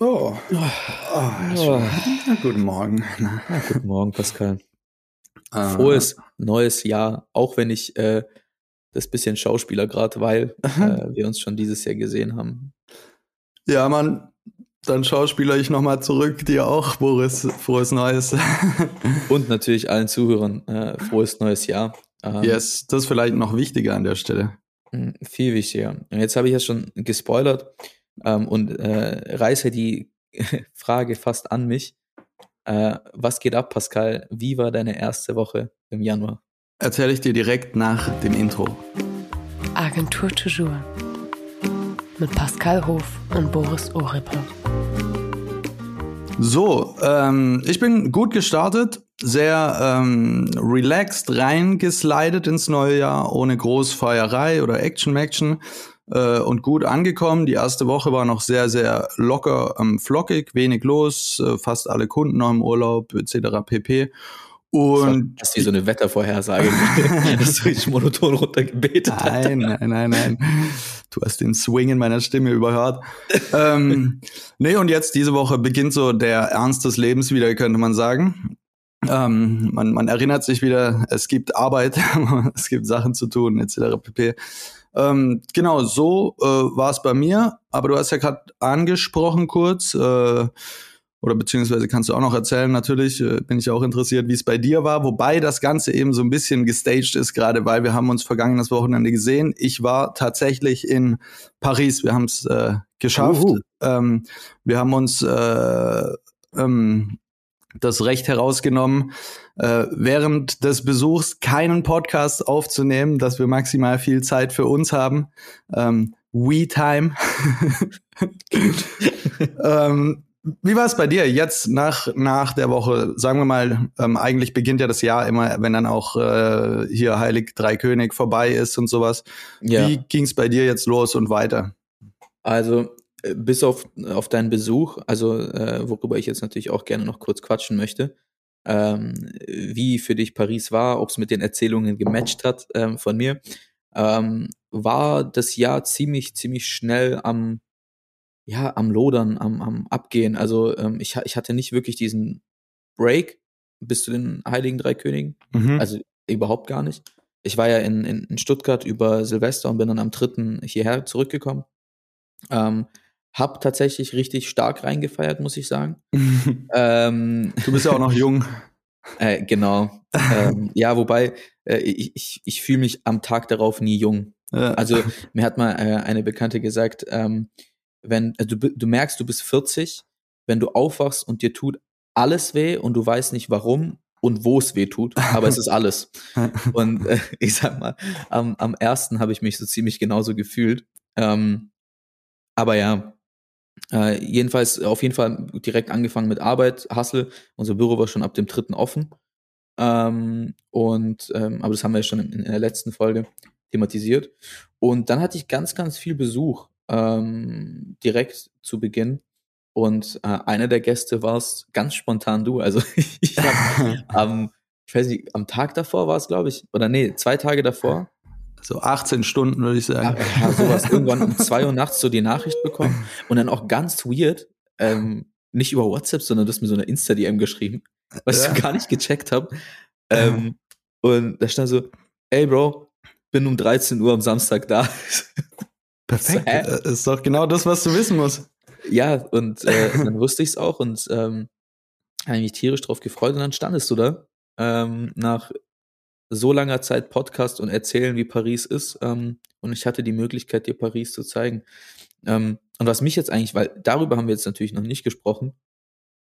Oh. oh, Oh. Na, guten Morgen. Ja, guten Morgen, Pascal. Äh, Frohes neues Jahr, auch wenn ich äh, das bisschen Schauspieler gerade, weil äh, wir uns schon dieses Jahr gesehen haben. Ja, Mann, dann schauspieler ich nochmal zurück. Dir auch, Boris. Frohes Neues. Und natürlich allen Zuhörern äh, frohes neues Jahr. Ähm, yes, das ist vielleicht noch wichtiger an der Stelle. Viel wichtiger. Jetzt habe ich ja schon gespoilert ähm, und äh, reiße die Frage fast an mich. Äh, was geht ab, Pascal? Wie war deine erste Woche im Januar? Erzähle ich dir direkt nach dem Intro. Agentur Toujours. Mit Pascal Hof und Boris Oripper. So, ähm, ich bin gut gestartet, sehr ähm, relaxed reingeslidet ins neue Jahr, ohne Großfeierei oder Action-Maction äh, und gut angekommen. Die erste Woche war noch sehr, sehr locker, ähm, flockig, wenig los, äh, fast alle Kunden noch im Urlaub etc. pp. Und Das ist so eine Wettervorhersage, dass du dich monoton runtergebetet hast. Nein, nein, nein, nein. Du hast den Swing in meiner Stimme überhört. ähm, nee, und jetzt diese Woche beginnt so der Ernst des Lebens wieder, könnte man sagen. Ähm, man, man erinnert sich wieder, es gibt Arbeit, es gibt Sachen zu tun, etc. pp. Ähm, genau, so äh, war es bei mir. Aber du hast ja gerade angesprochen kurz, äh, oder beziehungsweise kannst du auch noch erzählen, natürlich äh, bin ich auch interessiert, wie es bei dir war, wobei das Ganze eben so ein bisschen gestaged ist, gerade weil wir haben uns vergangenes Wochenende gesehen. Ich war tatsächlich in Paris, wir haben es äh, geschafft. Ähm, wir haben uns äh, ähm, das Recht herausgenommen, äh, während des Besuchs keinen Podcast aufzunehmen, dass wir maximal viel Zeit für uns haben. Ähm, We-Time. ähm, wie war es bei dir jetzt nach, nach der Woche? Sagen wir mal, ähm, eigentlich beginnt ja das Jahr immer, wenn dann auch äh, hier Heilig Drei König vorbei ist und sowas. Ja. Wie ging es bei dir jetzt los und weiter? Also bis auf, auf deinen Besuch, also äh, worüber ich jetzt natürlich auch gerne noch kurz quatschen möchte, ähm, wie für dich Paris war, ob es mit den Erzählungen gematcht hat ähm, von mir, ähm, war das Jahr ziemlich, ziemlich schnell am, ja, am Lodern, am, am Abgehen. Also ähm, ich, ich hatte nicht wirklich diesen Break bis zu den Heiligen Drei Königen. Mhm. Also überhaupt gar nicht. Ich war ja in, in, in Stuttgart über Silvester und bin dann am 3. hierher zurückgekommen. Ähm, hab tatsächlich richtig stark reingefeiert, muss ich sagen. Ähm, du bist ja auch noch jung. äh, genau. ähm, ja, wobei äh, ich, ich, fühle mich am Tag darauf nie jung. Ja. Also mir hat mal äh, eine Bekannte gesagt, ähm, wenn äh, du, du merkst, du bist 40, wenn du aufwachst und dir tut alles weh und du weißt nicht warum und wo es weh tut, aber es ist alles. Und äh, ich sag mal, am, am ersten habe ich mich so ziemlich genauso gefühlt. Ähm, aber ja, äh, jedenfalls auf jeden Fall direkt angefangen mit Arbeit, Hustle. Unser Büro war schon ab dem dritten offen. Ähm, und ähm, aber das haben wir ja schon in, in der letzten Folge thematisiert. Und dann hatte ich ganz, ganz viel Besuch ähm, direkt zu Beginn. Und äh, einer der Gäste war es ganz spontan du. Also ich habe am, ich weiß nicht, am Tag davor war es, glaube ich, oder nee, zwei Tage davor, so 18 Stunden, würde ich ja, sagen. ja, sowas, irgendwann um zwei Uhr nachts so die Nachricht bekommen und dann auch ganz weird, ähm, nicht über WhatsApp, sondern du hast mir so eine Insta-DM geschrieben, was Ja. ich gar nicht gecheckt habe. Ähm, und da stand so, ey Bro, bin um 13 Uhr am Samstag da. Perfekt. Das ist doch genau das, was du wissen musst. ja, und äh, dann wusste ich es auch und ähm, habe mich tierisch drauf gefreut und dann standest du da ähm, nach so langer Zeit Podcast und erzählen, wie Paris ist. Ähm, und ich hatte die Möglichkeit, dir Paris zu zeigen. Ähm, und was mich jetzt eigentlich, weil darüber haben wir jetzt natürlich noch nicht gesprochen,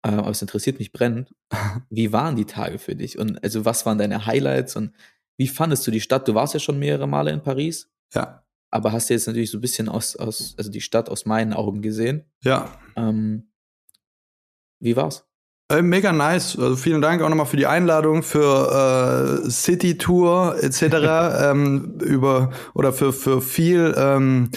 äh, aber es interessiert mich brennend. Wie waren die Tage für dich? Und also was waren deine Highlights und wie fandest du die Stadt? Du warst ja schon mehrere Male in Paris, Ja. aber hast jetzt natürlich so ein bisschen aus, aus also die Stadt aus meinen Augen gesehen. Ja. Ähm, wie war's? Äh, mega nice. Also vielen Dank auch nochmal für die Einladung für äh, City Tour etc. ähm, über oder für für viel ähm,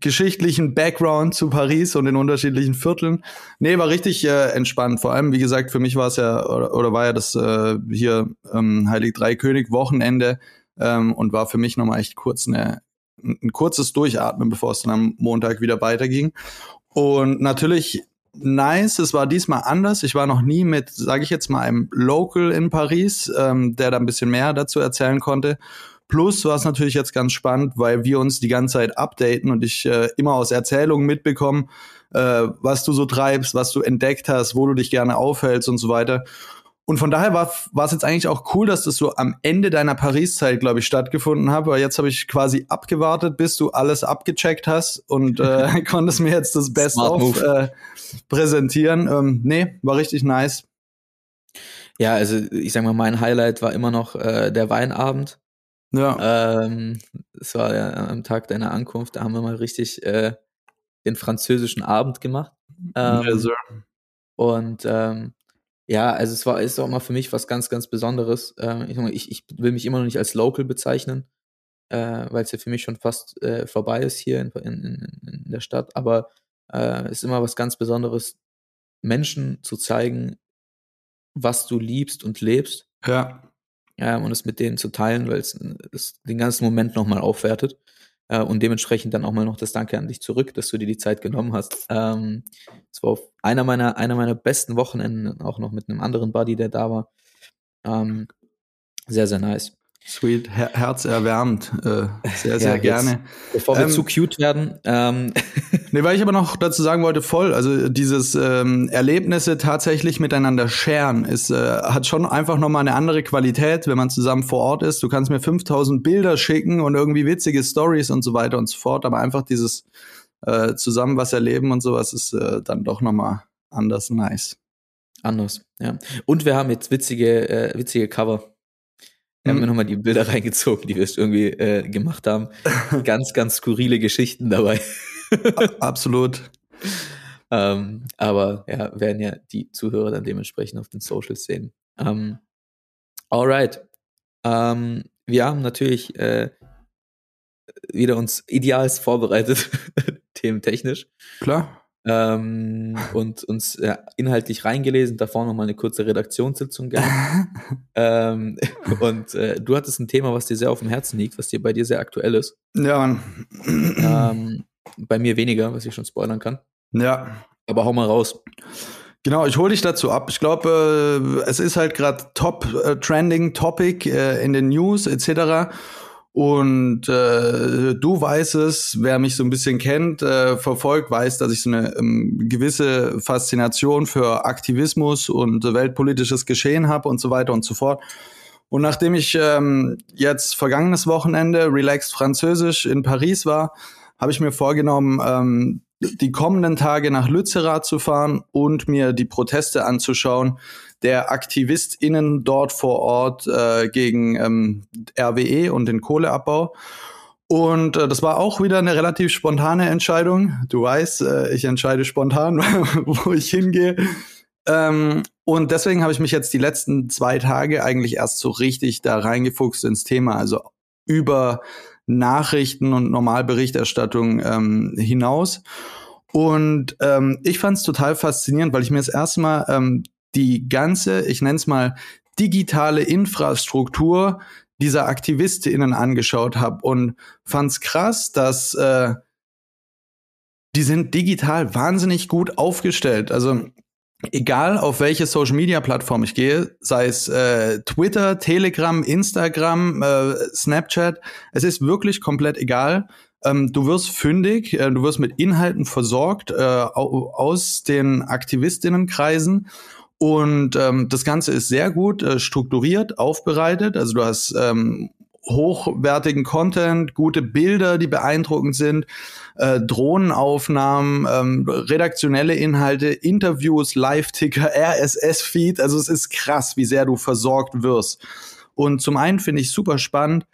geschichtlichen Background zu Paris und den unterschiedlichen Vierteln. Nee, war richtig äh, entspannt. Vor allem, wie gesagt, für mich war es ja oder, oder war ja das äh, hier ähm, Heilig Drei König Wochenende ähm, und war für mich nochmal echt kurz eine, ein kurzes Durchatmen, bevor es dann am Montag wieder weiterging. Und natürlich nice. Es war diesmal anders. Ich war noch nie mit, sage ich jetzt mal, einem Local in Paris, ähm, der da ein bisschen mehr dazu erzählen konnte. Plus war es natürlich jetzt ganz spannend, weil wir uns die ganze Zeit updaten und ich äh, immer aus Erzählungen mitbekomme, äh, was du so treibst, was du entdeckt hast, wo du dich gerne aufhältst und so weiter. Und von daher war es jetzt eigentlich auch cool, dass das so am Ende deiner Paris-Zeit, glaube ich, stattgefunden hat. Weil jetzt habe ich quasi abgewartet, bis du alles abgecheckt hast und äh, konntest mir jetzt das Best of äh, präsentieren. Ähm, nee, war richtig nice. Ja, also ich sag mal, mein Highlight war immer noch äh, der Weinabend. Ja. Ähm, es war ja am Tag deiner Ankunft, da haben wir mal richtig äh, den französischen Abend gemacht. Ähm, ja, Sir. Und ähm, ja, also es war ist auch mal für mich was ganz, ganz Besonderes. Äh, ich, ich, will mich immer noch nicht als Local bezeichnen, äh, weil es ja für mich schon fast äh, vorbei ist hier in, in, in der Stadt. Aber äh, es ist immer was ganz Besonderes, Menschen zu zeigen, was du liebst und lebst. Ja. Ja, und es mit denen zu teilen, weil es, es den ganzen Moment nochmal aufwertet. Äh, und dementsprechend dann auch mal noch das Danke an dich zurück, dass du dir die Zeit genommen hast. Ähm, es war einer meiner, einer meiner besten Wochenenden, auch noch mit einem anderen Buddy, der da war. Ähm, sehr, sehr nice. Sweet, Her herzerwärmend. Äh, sehr, sehr ja, gerne. Bevor wir ähm, zu cute werden. Ähm. nee, weil ich aber noch dazu sagen wollte, voll, also dieses ähm, Erlebnisse tatsächlich miteinander sharen, ist, äh, hat schon einfach nochmal eine andere Qualität, wenn man zusammen vor Ort ist. Du kannst mir 5000 Bilder schicken und irgendwie witzige Stories und so weiter und so fort, aber einfach dieses äh, zusammen was erleben und sowas ist äh, dann doch nochmal anders nice. Anders, ja. Und wir haben jetzt witzige, äh, witzige Cover. Ich habe mir nochmal die Bilder reingezogen, die wir irgendwie äh, gemacht haben. ganz, ganz skurrile Geschichten dabei. Absolut. ähm, aber ja, werden ja die Zuhörer dann dementsprechend auf den Socials sehen. Ähm, alright. Ähm, wir haben natürlich äh, wieder uns idealst vorbereitet, thementechnisch. Klar ähm, und uns ja, inhaltlich reingelesen, davor nochmal eine kurze Redaktionssitzung gehabt. ähm, und äh, du hattest ein Thema, was dir sehr auf dem Herzen liegt, was dir bei dir sehr aktuell ist. Ja, Mann. Ähm, bei mir weniger, was ich schon spoilern kann. Ja. Aber hau mal raus. Genau, ich hole dich dazu ab. Ich glaube, äh, es ist halt gerade top äh, trending Topic äh, in den News etc. Und äh, du weißt es, wer mich so ein bisschen kennt, äh, verfolgt, weiß, dass ich so eine ähm, gewisse Faszination für Aktivismus und weltpolitisches Geschehen habe und so weiter und so fort. Und nachdem ich ähm, jetzt vergangenes Wochenende relaxed Französisch in Paris war, habe ich mir vorgenommen, ähm, die kommenden Tage nach Lützerath zu fahren und mir die Proteste anzuschauen, der AktivistInnen dort vor Ort äh, gegen ähm, RWE und den Kohleabbau. Und äh, das war auch wieder eine relativ spontane Entscheidung. Du weißt, äh, ich entscheide spontan, wo ich hingehe. Ähm, und deswegen habe ich mich jetzt die letzten zwei Tage eigentlich erst so richtig da reingefuchst ins Thema, also über Nachrichten und Normalberichterstattung ähm, hinaus. Und ähm, ich fand es total faszinierend, weil ich mir das erste Mal ähm, die ganze, ich nenne es mal, digitale Infrastruktur dieser AktivistInnen angeschaut habe und fand's krass, dass äh, die sind digital wahnsinnig gut aufgestellt. Also egal auf welche Social Media Plattform ich gehe, sei es äh, Twitter, Telegram, Instagram, äh, Snapchat, es ist wirklich komplett egal. Ähm, du wirst fündig, äh, du wirst mit Inhalten versorgt äh, aus den Aktivistinnenkreisen und ähm, das Ganze ist sehr gut äh, strukturiert, aufbereitet. Also du hast ähm, hochwertigen Content, gute Bilder, die beeindruckend sind, äh, Drohnenaufnahmen, ähm, redaktionelle Inhalte, Interviews, Live-Ticker, RSS-Feed. Also es ist krass, wie sehr du versorgt wirst. Und zum einen finde ich super spannend.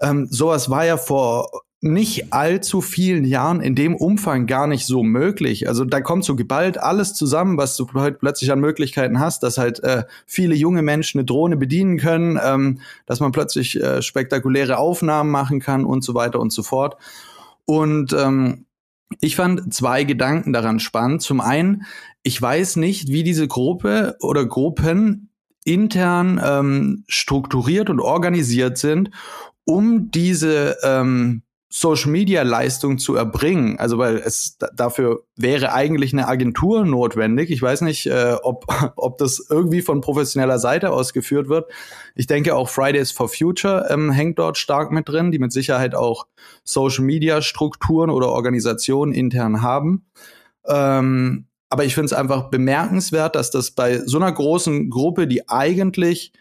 Ähm, sowas war ja vor nicht allzu vielen Jahren in dem Umfang gar nicht so möglich. Also da kommt so geballt alles zusammen, was du halt plötzlich an Möglichkeiten hast, dass halt äh, viele junge Menschen eine Drohne bedienen können, ähm, dass man plötzlich äh, spektakuläre Aufnahmen machen kann und so weiter und so fort. Und ähm, ich fand zwei Gedanken daran spannend. Zum einen, ich weiß nicht, wie diese Gruppe oder Gruppen intern ähm, strukturiert und organisiert sind, um diese ähm, Social Media Leistung zu erbringen. Also weil es dafür wäre eigentlich eine Agentur notwendig. Ich weiß nicht, äh, ob, ob das irgendwie von professioneller Seite ausgeführt wird. Ich denke auch Fridays for Future ähm, hängt dort stark mit drin, die mit Sicherheit auch Social Media Strukturen oder Organisationen intern haben. Ähm, aber ich finde es einfach bemerkenswert, dass das bei so einer großen Gruppe, die eigentlich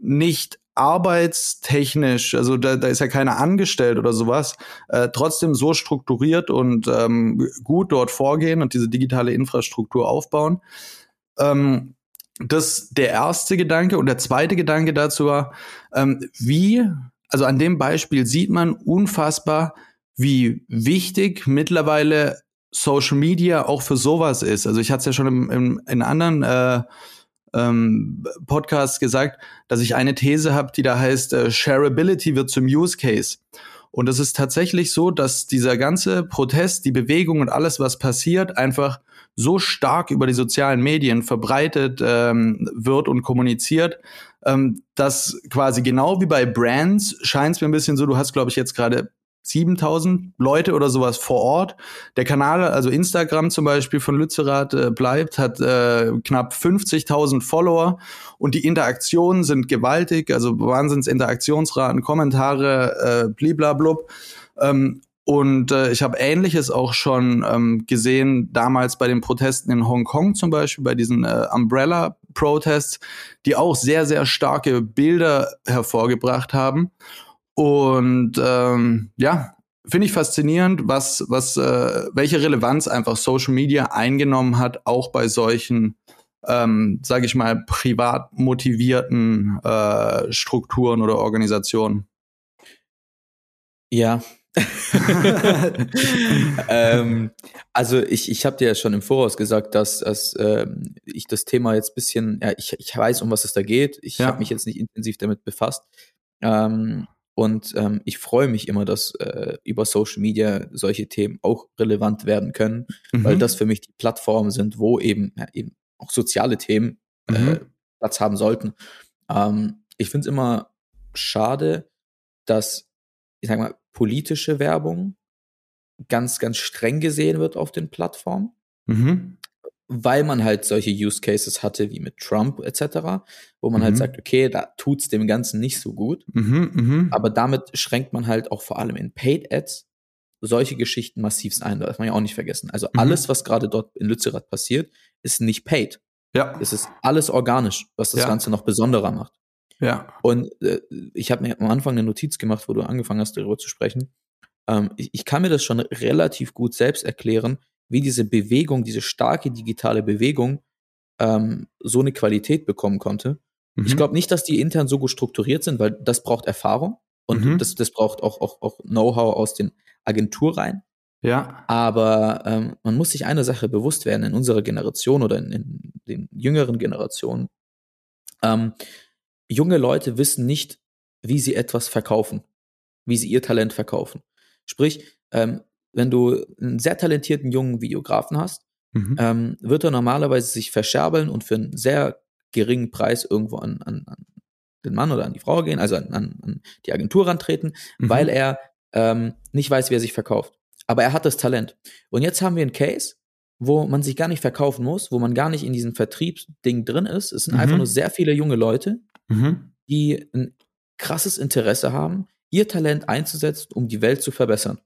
nicht arbeitstechnisch, also da, da ist ja keiner angestellt oder sowas, äh, trotzdem so strukturiert und ähm, gut dort vorgehen und diese digitale Infrastruktur aufbauen. Ähm, das der erste Gedanke und der zweite Gedanke dazu war, ähm, wie, also an dem Beispiel sieht man unfassbar, wie wichtig mittlerweile Social Media auch für sowas ist. Also ich hatte es ja schon im, im, in anderen äh, ähm, Podcast gesagt, dass ich eine These habe, die da heißt, äh, Shareability wird zum Use Case. Und es ist tatsächlich so, dass dieser ganze Protest, die Bewegung und alles, was passiert, einfach so stark über die sozialen Medien verbreitet ähm, wird und kommuniziert, ähm, dass quasi genau wie bei Brands scheint es mir ein bisschen so, du hast, glaube ich, jetzt gerade 7000 Leute oder sowas vor Ort. Der Kanal, also Instagram zum Beispiel von Lützerath äh, bleibt, hat äh, knapp 50.000 Follower und die Interaktionen sind gewaltig, also Wahnsinns Interaktionsraten, Kommentare, äh, bliblablub. Ähm, und äh, ich habe Ähnliches auch schon ähm, gesehen, damals bei den Protesten in Hongkong zum Beispiel, bei diesen äh, Umbrella-Protests, die auch sehr, sehr starke Bilder hervorgebracht haben. Und ähm, ja, finde ich faszinierend, was, was, äh, welche Relevanz einfach Social Media eingenommen hat, auch bei solchen, ähm, sage ich mal, privat motivierten äh, Strukturen oder Organisationen. Ja. ähm, also ich, ich habe dir ja schon im Voraus gesagt, dass, dass ähm, ich das Thema jetzt bisschen, ja, ich, ich weiß, um was es da geht. Ich ja. habe mich jetzt nicht intensiv damit befasst. Ähm, und ähm, ich freue mich immer, dass äh, über Social Media solche Themen auch relevant werden können, mhm. weil das für mich die Plattformen sind, wo eben, ja, eben auch soziale Themen äh, mhm. Platz haben sollten. Ähm, ich finde es immer schade, dass, ich sag mal, politische Werbung ganz, ganz streng gesehen wird auf den Plattformen. Mhm weil man halt solche Use Cases hatte wie mit Trump etc., wo man halt mhm. halt sagt, okay, da tut's dem Ganzen nicht so gut. Mhm, mh. Aber damit schränkt man halt auch vor allem in Paid Ads solche Geschichten massivst ein. Das darf man ja auch nicht vergessen. Also mhm. alles, was gerade dort in Lützerath passiert, ist nicht paid. Ja. Es ist alles organisch, was das ja. Ganze noch besonderer macht. Ja. Und äh, ich habe mir am Anfang eine Notiz gemacht, wo du angefangen hast, darüber zu sprechen. Ähm, ich, ich kann mir das schon relativ gut selbst erklären, wie diese Bewegung, diese starke digitale Bewegung ähm, so eine Qualität bekommen konnte. Mhm. Ich glaube nicht, dass die intern so gut strukturiert sind, weil das braucht Erfahrung und mhm. das, das braucht auch, auch, auch Know-how aus den Agenturreihen. Ja. Aber ähm, man muss sich einer Sache bewusst werden in unserer Generation oder in, in den jüngeren Generationen. Ähm, junge Leute wissen nicht, wie sie etwas verkaufen, wie sie ihr Talent verkaufen. Sprich, ähm, wenn du einen sehr talentierten jungen Videografen hast, mhm. ähm, wird er normalerweise sich verscherbeln und für einen sehr geringen Preis irgendwo an, an, an den Mann oder an die Frau gehen, also an, an, die Agentur rantreten, mhm. weil er ähm, nicht weiß, wie er sich verkauft. Aber er hat das Talent. Und jetzt haben wir einen Case, wo man sich gar nicht verkaufen muss, wo man gar nicht in diesem Vertriebsding drin ist. Es sind mhm. einfach nur sehr viele junge Leute, mhm. die ein krasses Interesse haben, ihr Talent einzusetzen, um die Welt zu verbessern.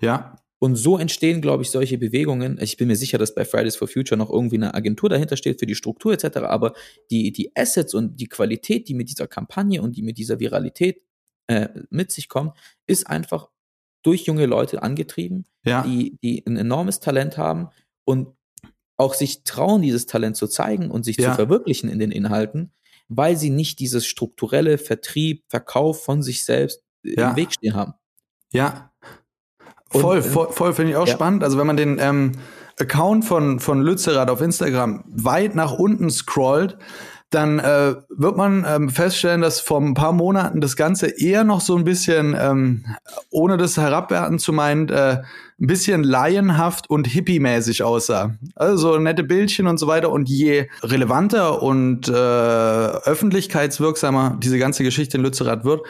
Ja. Und so entstehen, glaube ich, solche Bewegungen. Ich bin mir sicher, dass bei Fridays for Future noch irgendwie eine Agentur dahinter steht für die Struktur etc. Aber die, die Assets und die Qualität, die mit dieser Kampagne und die mit dieser Viralität äh, mit sich kommt, ist einfach durch junge Leute angetrieben, ja. die, die ein enormes Talent haben und auch sich trauen, dieses Talent zu zeigen und sich ja. zu verwirklichen in den Inhalten, weil sie nicht dieses strukturelle Vertrieb, Verkauf von sich selbst ja. im Weg stehen haben. Ja, und, voll, voll finde ich auch ja. spannend. Also wenn man den ähm, Account von, von Lützerath auf Instagram weit nach unten scrollt, dann äh, wird man ähm, feststellen, dass vor ein paar Monaten das Ganze eher noch so ein bisschen, ähm, ohne das herabwerten zu meinen, äh, ein bisschen laienhaft und hippie-mäßig aussah. Also so nette Bildchen und so weiter. Und je relevanter und äh, öffentlichkeitswirksamer diese ganze Geschichte in Lützerath wird,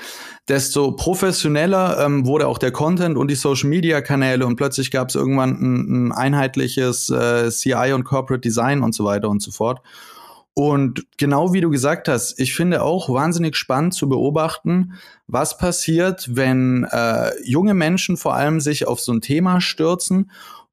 desto professioneller ähm, wurde auch der Content und die Social-Media-Kanäle und plötzlich gab es irgendwann ein, ein einheitliches äh, CI und Corporate Design und so weiter und so fort. Und genau wie du gesagt hast, ich finde auch wahnsinnig spannend zu beobachten, was passiert, wenn äh, junge Menschen vor allem sich auf so ein Thema stürzen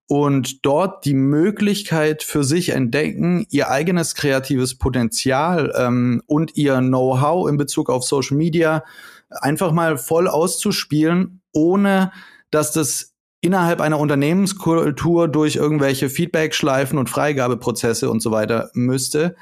und dort die Möglichkeit für sich entdecken, ihr eigenes kreatives Potenzial ähm, und ihr Know-how in Bezug auf Social Media einfach mal voll auszuspielen, ohne dass das innerhalb einer Unternehmenskultur durch irgendwelche Feedback-Schleifen und Freigabeprozesse und so weiter müsste.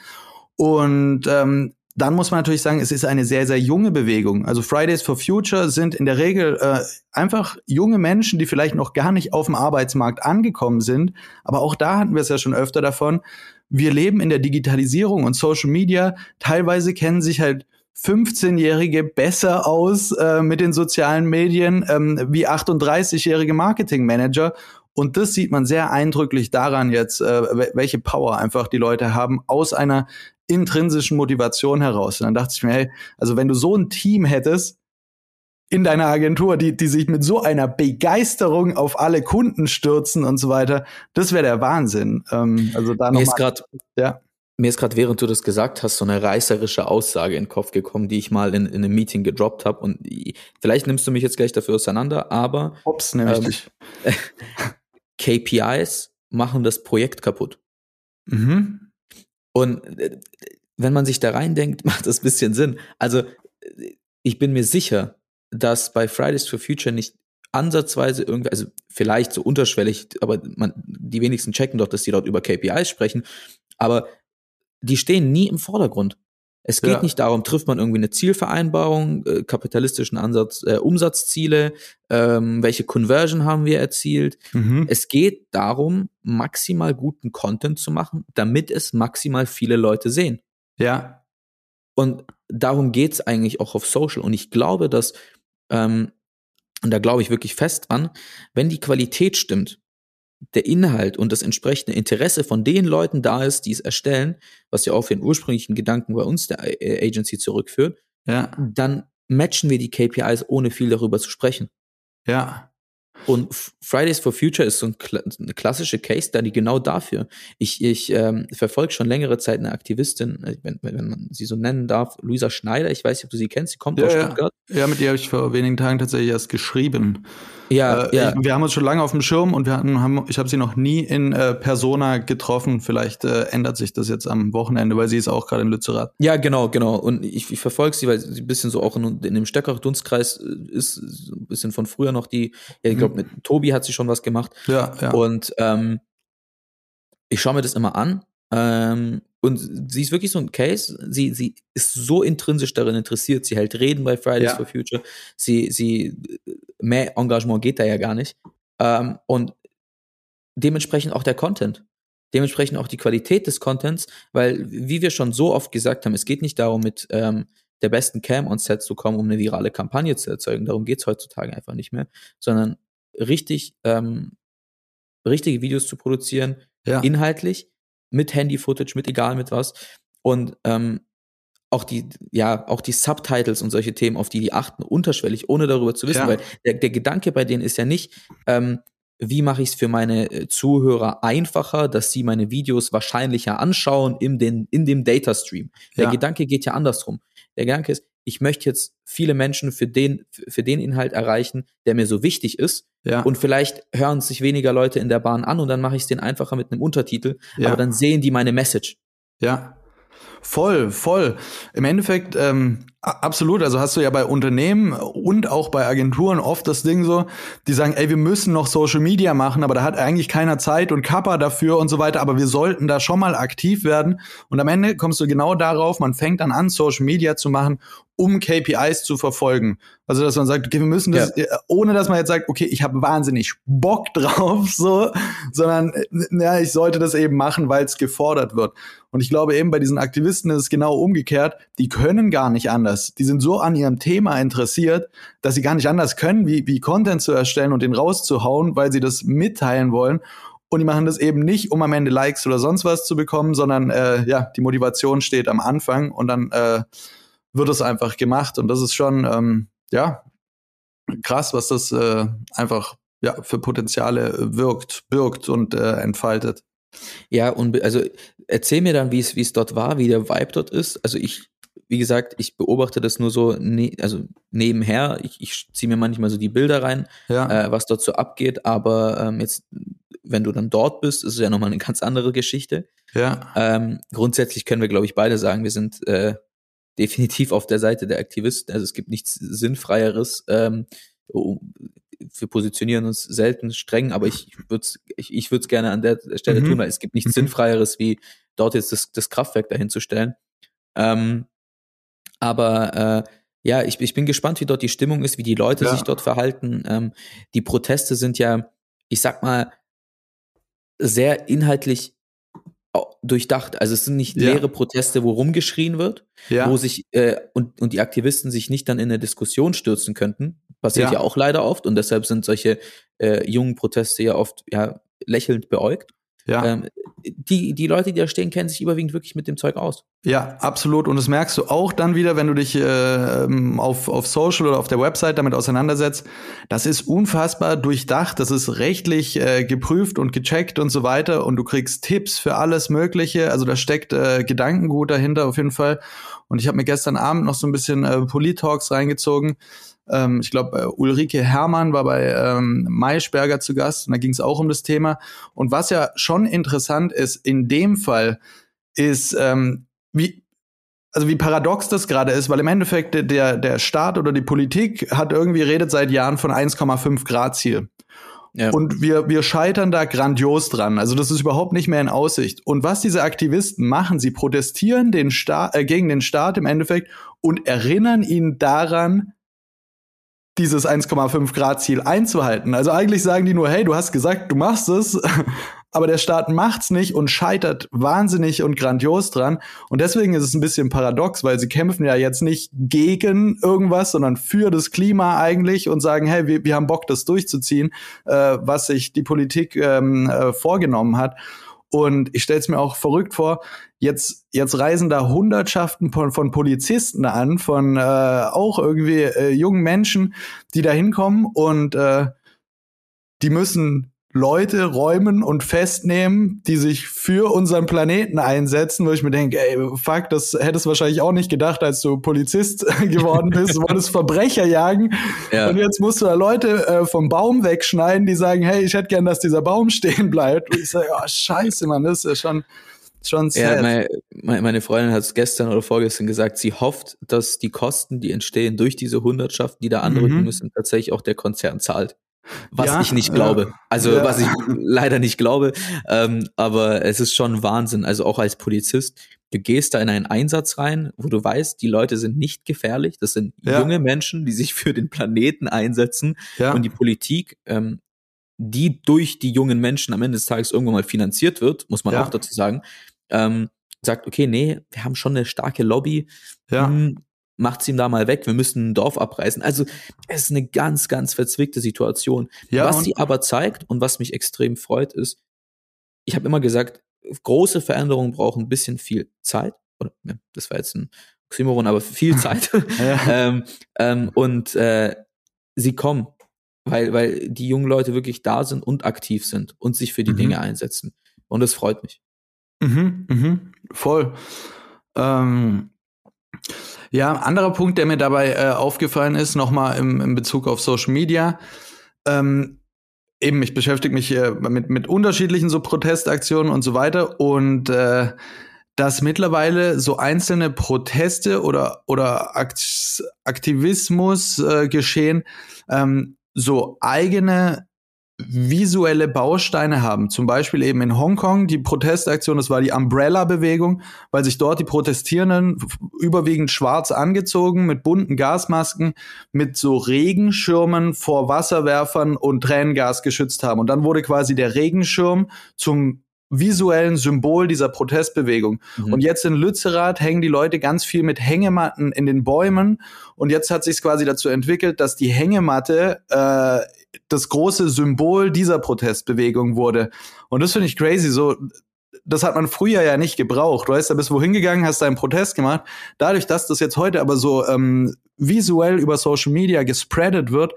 Und ähm, dann muss man natürlich sagen, es ist eine sehr, sehr junge Bewegung. Also Fridays for Future sind in der Regel äh, einfach junge Menschen, die vielleicht noch gar nicht auf dem Arbeitsmarkt angekommen sind. Aber auch da hatten wir es ja schon öfter davon. Wir leben in der Digitalisierung und Social Media. Teilweise kennen sich halt 15-Jährige besser aus äh, mit den sozialen Medien ähm, wie 38-jährige Marketingmanager. Und das sieht man sehr eindrücklich daran jetzt, äh, welche Power einfach die Leute haben aus einer intrinsischen Motivation heraus. Und dann dachte ich mir, hey, also wenn du so ein Team hättest in deiner Agentur, die, die sich mit so einer Begeisterung auf alle Kunden stürzen und so weiter, das wäre der Wahnsinn. Ähm, also da mir ist gerade, ja. Mir ist gerade, während du das gesagt hast, so eine reißerische Aussage in den Kopf gekommen, die ich mal in, in einem Meeting gedroppt habe. Und vielleicht nimmst du mich jetzt gleich dafür auseinander, aber Ups, nämlich ähm. KPIs machen das Projekt kaputt. Mhm. Und äh, wenn man sich da reindenkt, macht das ein bisschen Sinn. Also ich bin mir sicher, dass bei Fridays for Future nicht ansatzweise irgendwie, also vielleicht so unterschwellig, aber man, die wenigsten checken doch, dass die dort über KPIs sprechen, aber die stehen nie im Vordergrund. Es geht ja. nicht darum, trifft man irgendwie eine Zielvereinbarung, äh, kapitalistischen Ansatz, äh, Umsatzziele, ähm, welche Conversion haben wir erzielt. Mhm. Es geht darum, maximal guten Content zu machen, damit es maximal viele Leute sehen. Ja. Und darum geht's eigentlich auch auf Social. Und ich glaube, dass, ähm, und da glaube ich wirklich fest an, wenn die Qualität stimmt, der Inhalt und das entsprechende Interesse von den Leuten da ist, die es erstellen, was ja auch für den ursprünglichen Gedanken bei uns der Agency zurückführt, ja. dann matchen wir die KPIs, ohne viel darüber zu sprechen. Ja. Und Fridays for Future ist so ein, eine klassische Case Study genau dafür. Ich, ich ähm, verfolge schon längere Zeit eine Aktivistin, äh, wenn, wenn man sie so nennen darf, Luisa Schneider. Ich weiß nicht, ob du sie kennst. Sie kommt ja, aus Stuttgart. Ja. mit ihr habe ich vor wenigen Tagen tatsächlich erst geschrieben. Ja, äh, ja. Ich, wir haben uns schon lange auf dem Schirm und wir hatten, haben, ich habe sie noch nie in äh, Persona getroffen. Vielleicht äh, ändert sich das jetzt am Wochenende, weil sie ist auch gerade in Lützerath. Ja, genau, genau. Und ich, ich verfolge sie, weil sie ein bisschen so auch in, in dem Stöcker-Dunstkreis äh, ist, ein bisschen von früher noch die, ja, ich glaube. Mit Tobi hat sie schon was gemacht. Ja, ja. Und ähm, ich schaue mir das immer an. Ähm, und sie ist wirklich so ein Case. Sie, sie ist so intrinsisch darin interessiert. Sie hält Reden bei Fridays ja. for Future. Sie, sie, mehr Engagement geht da ja gar nicht. Ähm, und dementsprechend auch der Content. Dementsprechend auch die Qualität des Contents, weil, wie wir schon so oft gesagt haben, es geht nicht darum, mit ähm, der besten Cam on Set zu kommen, um eine virale Kampagne zu erzeugen. Darum geht's heutzutage einfach nicht mehr, sondern richtig, ähm, richtige Videos zu produzieren, ja. inhaltlich, mit Handy-Footage, mit egal mit was. Und ähm, auch die, ja, auch die Subtitles und solche Themen, auf die die achten, unterschwellig, ohne darüber zu wissen, ja. weil der, der Gedanke bei denen ist ja nicht, ähm, wie mache ich es für meine äh, Zuhörer einfacher, dass sie meine Videos wahrscheinlicher anschauen in, den, in dem Data Stream. Der ja. Gedanke geht ja andersrum. Der Gedanke ist, ich möchte jetzt viele Menschen für den, für den Inhalt erreichen, der mir so wichtig ist. Ja. Und vielleicht hören sich weniger Leute in der Bahn an und dann mache ich es denen einfacher mit einem Untertitel. Ja. Aber dann sehen die meine Message. Ja. Voll, voll. Im Endeffekt, ähm, Absolut, also hast du ja bei Unternehmen und auch bei Agenturen oft das Ding so, die sagen, ey, wir müssen noch Social Media machen, aber da hat eigentlich keiner Zeit und Kappa dafür und so weiter, aber wir sollten da schon mal aktiv werden und am Ende kommst du genau darauf, man fängt dann an, Social Media zu machen um KPIs zu verfolgen. Also dass man sagt, okay, wir müssen das, ja. Äh, ohne dass man jetzt sagt, okay, ich habe wahnsinnig Bock drauf, so, sondern äh, ja, ich sollte das eben machen, weil es gefordert wird. Und ich glaube eben bei diesen Aktivisten ist es genau umgekehrt. Die können gar nicht anders. Die sind so an ihrem Thema interessiert, dass sie gar nicht anders können, wie, wie Content zu erstellen und den rauszuhauen, weil sie das mitteilen wollen. Und die machen das eben nicht, um am Ende Likes oder sonst was zu bekommen, sondern äh, ja, die Motivation steht am Anfang und dann äh, wird es einfach gemacht. Und das ist schon, ähm, ja, krass, was das äh, einfach ja, für Potenziale wirkt, birgt und äh, entfaltet. Ja, und also erzähl mir dann, wie es wie es dort war, wie der Vibe dort ist. Also ich, wie gesagt, ich beobachte das nur so, ne, also nebenher. Ich, ich ziehe mir manchmal so die Bilder rein, ja. äh, was dort so abgeht. Aber ähm, jetzt, wenn du dann dort bist, ist es ja nochmal eine ganz andere Geschichte. Ja. Ähm, grundsätzlich können wir, glaube ich, beide sagen, wir sind äh, definitiv auf der Seite der Aktivisten. Also es gibt nichts Sinnfreieres. Ähm, wir positionieren uns selten streng, aber ich würde es ich, ich würd's gerne an der Stelle mhm. tun, weil es gibt nichts mhm. Sinnfreieres, wie dort jetzt das, das Kraftwerk dahin zu stellen. Ähm, aber äh, ja, ich, ich bin gespannt, wie dort die Stimmung ist, wie die Leute ja. sich dort verhalten. Ähm, die Proteste sind ja, ich sag mal, sehr inhaltlich durchdacht. Also es sind nicht ja. leere Proteste, wo rumgeschrien wird, ja. wo sich äh, und, und die Aktivisten sich nicht dann in eine Diskussion stürzen könnten. Passiert ja, ja auch leider oft und deshalb sind solche äh, jungen Proteste ja oft ja lächelnd beäugt. Ja. Ähm, die, die Leute, die da stehen, kennen sich überwiegend wirklich mit dem Zeug aus. Ja, absolut. Und das merkst du auch dann wieder, wenn du dich äh, ähm, auf, auf Social oder auf der Website damit auseinandersetzt. Das ist unfassbar durchdacht, das ist rechtlich äh, geprüft und gecheckt und so weiter. Und du kriegst Tipps für alles Mögliche. Also da steckt äh, Gedankengut dahinter auf jeden Fall. Und ich habe mir gestern Abend noch so ein bisschen äh, Polit-Talks reingezogen ähm, ich glaube, äh, Ulrike Hermann war bei ähm, Maischberger zu Gast und da ging es auch um das Thema. Und was ja schon interessant ist, in dem Fall ist, ähm, wie, also wie paradox das gerade ist, weil im Endeffekt der, der Staat oder die Politik hat irgendwie redet seit Jahren von 1,5 Grad Ziel. Ja. Und wir, wir scheitern da grandios dran. Also das ist überhaupt nicht mehr in Aussicht. Und was diese Aktivisten machen, sie protestieren den Staat, äh, gegen den Staat im Endeffekt und erinnern ihn daran, dieses 1,5 Grad Ziel einzuhalten. Also eigentlich sagen die nur, hey, du hast gesagt, du machst es, aber der Staat macht's nicht und scheitert wahnsinnig und grandios dran. Und deswegen ist es ein bisschen paradox, weil sie kämpfen ja jetzt nicht gegen irgendwas, sondern für das Klima eigentlich und sagen, hey, wir, wir haben Bock, das durchzuziehen, äh, was sich die Politik ähm, äh, vorgenommen hat. Und ich stelle es mir auch verrückt vor, jetzt, jetzt reisen da Hundertschaften von, von Polizisten an, von äh, auch irgendwie äh, jungen Menschen, die da hinkommen und äh, die müssen Leute räumen und festnehmen, die sich für unseren Planeten einsetzen, wo ich mir denke, ey, fuck, das hättest du wahrscheinlich auch nicht gedacht, als du Polizist geworden bist. Du wolltest Verbrecher jagen. Ja. Und jetzt musst du da Leute äh, vom Baum wegschneiden, die sagen, hey, ich hätte gern, dass dieser Baum stehen bleibt. Und ich sage, oh, scheiße, Mann, das ist ja schon, schon sad. Ja, meine, meine Freundin hat es gestern oder vorgestern gesagt, sie hofft, dass die Kosten, die entstehen durch diese Hundertschaften, die da anrücken mhm. müssen, tatsächlich auch der Konzern zahlt. Was ja, ich nicht glaube. Ja, also ja. was ich leider nicht glaube. Ähm, aber es ist schon Wahnsinn. Also auch als Polizist, du gehst da in einen Einsatz rein, wo du weißt, die Leute sind nicht gefährlich. Das sind junge Menschen, die sich für den Planeten einsetzen. Und die Politik, ähm, die durch die jungen Menschen am Ende des Tages irgendwann mal finanziert wird, muss man auch dazu sagen, ähm, sagt, okay, nee, wir haben schon eine starke Lobby. Ja. Hm, macht's ihm da mal weg, wir müssen ein Dorf abreißen. Also es ist eine ganz, ganz verzwickte Situation. Ja, was sie aber zeigt und was mich extrem freut, ist, ich habe immer gesagt, große Veränderungen brauchen ein bisschen viel Zeit. Oder, ja, das war jetzt ein Oxymoron, aber viel Zeit. ähm, ähm, und äh, sie kommen, weil, weil die jungen Leute wirklich da sind und aktiv sind und sich für die mhm. Dinge einsetzen. Und das freut mich. Mhm, mhm, voll. Ähm, ja, anderer Punkt, der mir dabei äh, aufgefallen ist, nochmal im, im Bezug auf Social Media. Ähm, eben, ich beschäftige mich äh, mit, mit unterschiedlichen so Protestaktionen und so weiter. Und äh, dass mittlerweile so einzelne Proteste oder, oder Akt Aktivismus äh, geschehen, ähm, so eigene visuelle Bausteine haben. Zum Beispiel eben in Hongkong die Protestaktion, das war die Umbrella-Bewegung, weil sich dort die Protestierenden überwiegend schwarz angezogen, mit bunten Gasmasken, mit so Regenschirmen vor Wasserwerfern und Tränengas geschützt haben. Und dann wurde quasi der Regenschirm zum visuellen Symbol dieser Protestbewegung. Mhm. Und jetzt in Lützerath hängen die Leute ganz viel mit Hängematten in den Bäumen. Und jetzt hat sich quasi dazu entwickelt, dass die Hängematte äh, das große Symbol dieser Protestbewegung wurde. Und das finde ich crazy. So, das hat man früher ja nicht gebraucht. Du weißt, da bist wohin gegangen, hast deinen Protest gemacht. Dadurch, dass das jetzt heute aber so ähm, visuell über Social Media gespreadet wird,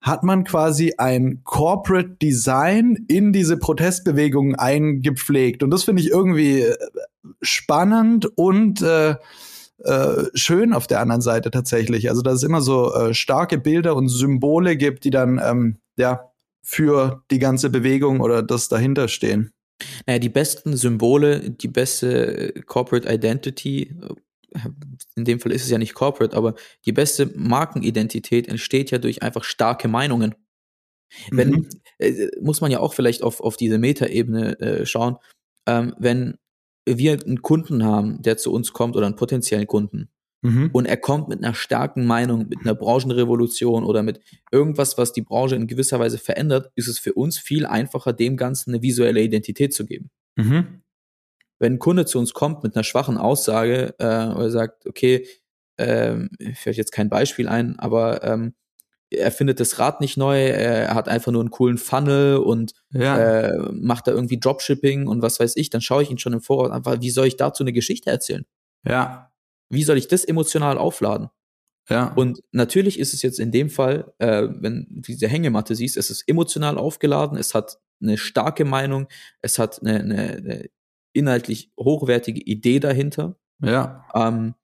hat man quasi ein Corporate Design in diese Protestbewegung eingepflegt. Und das finde ich irgendwie äh, spannend und äh, äh, schön auf der anderen Seite tatsächlich. Also, dass es immer so äh, starke Bilder und Symbole gibt, die dann ähm, ja für die ganze Bewegung oder das dahinter stehen. Naja, die besten Symbole, die beste Corporate Identity in dem Fall ist es ja nicht Corporate, aber die beste Markenidentität entsteht ja durch einfach starke Meinungen. Wenn, mhm. äh, muss man ja auch vielleicht auf, auf diese Metaebene äh, schauen, ähm, wenn wir einen Kunden haben, der zu uns kommt oder einen potenziellen Kunden, mhm. und er kommt mit einer starken Meinung, mit einer Branchenrevolution oder mit irgendwas, was die Branche in gewisser Weise verändert, ist es für uns viel einfacher, dem Ganzen eine visuelle Identität zu geben. Mhm wenn ein Kunde zu uns kommt mit einer schwachen Aussage äh, oder sagt, okay, ähm, fällt jetzt kein Beispiel ein, aber ähm, er findet das Rad nicht neu, er hat einfach nur einen coolen Funnel und ja. äh, macht da irgendwie Dropshipping und was weiß ich, dann schaue ich ihn schon im Voraus einfach, wie soll ich dazu eine Geschichte erzählen? Ja. Wie soll ich das emotional aufladen? Ja. Und natürlich ist es jetzt in dem Fall, äh, wenn du diese Hängematte siehst, es ist emotional aufgeladen, es hat eine starke Meinung, es hat eine, eine, eine inhaltlich hochwertige Idee dahinter. Ja. Ähm,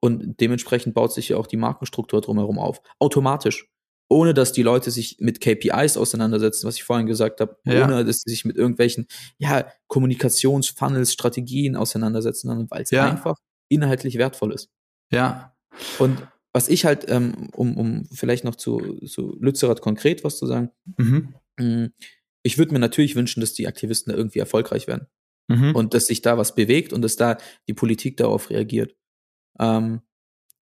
und dementsprechend baut sich ja auch die Markenstruktur drumherum auf. Automatisch. Ohne dass die Leute sich mit KPIs auseinandersetzen, was ich vorhin gesagt habe, ja. ohne dass sie sich mit irgendwelchen ja, Kommunikationsfunnels, Strategien auseinandersetzen, sondern weil es ja. einfach inhaltlich wertvoll ist. Ja. Und was ich halt, ähm, um, um vielleicht noch zu, zu Lützerath konkret was zu sagen, mhm. Mm, ich würde mir natürlich wünschen, dass die Aktivisten da irgendwie erfolgreich werden mhm. und dass sich da was bewegt und dass da die Politik darauf reagiert. Ähm,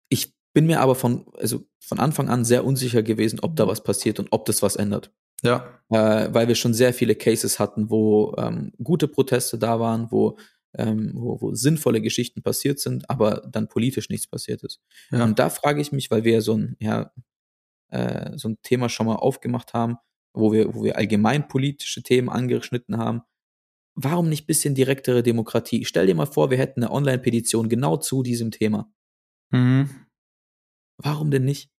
ich bin mir aber von, also von Anfang an sehr unsicher gewesen, ob da was passiert und ob das was ändert. Ja. Äh, weil wir schon sehr viele Cases hatten, wo ähm, gute Proteste da waren, wo, ähm, wo, wo sinnvolle Geschichten passiert sind, aber dann politisch nichts passiert ist. Ja. Und da frage ich mich, weil wir so ein, ja, äh, so ein Thema schon mal aufgemacht haben, wo wir, wo wir allgemein politische Themen angeschnitten haben, warum nicht bisschen direktere Demokratie? Stell dir mal vor, wir hätten eine Online-Petition genau zu diesem Thema. Mhm. Warum denn nicht?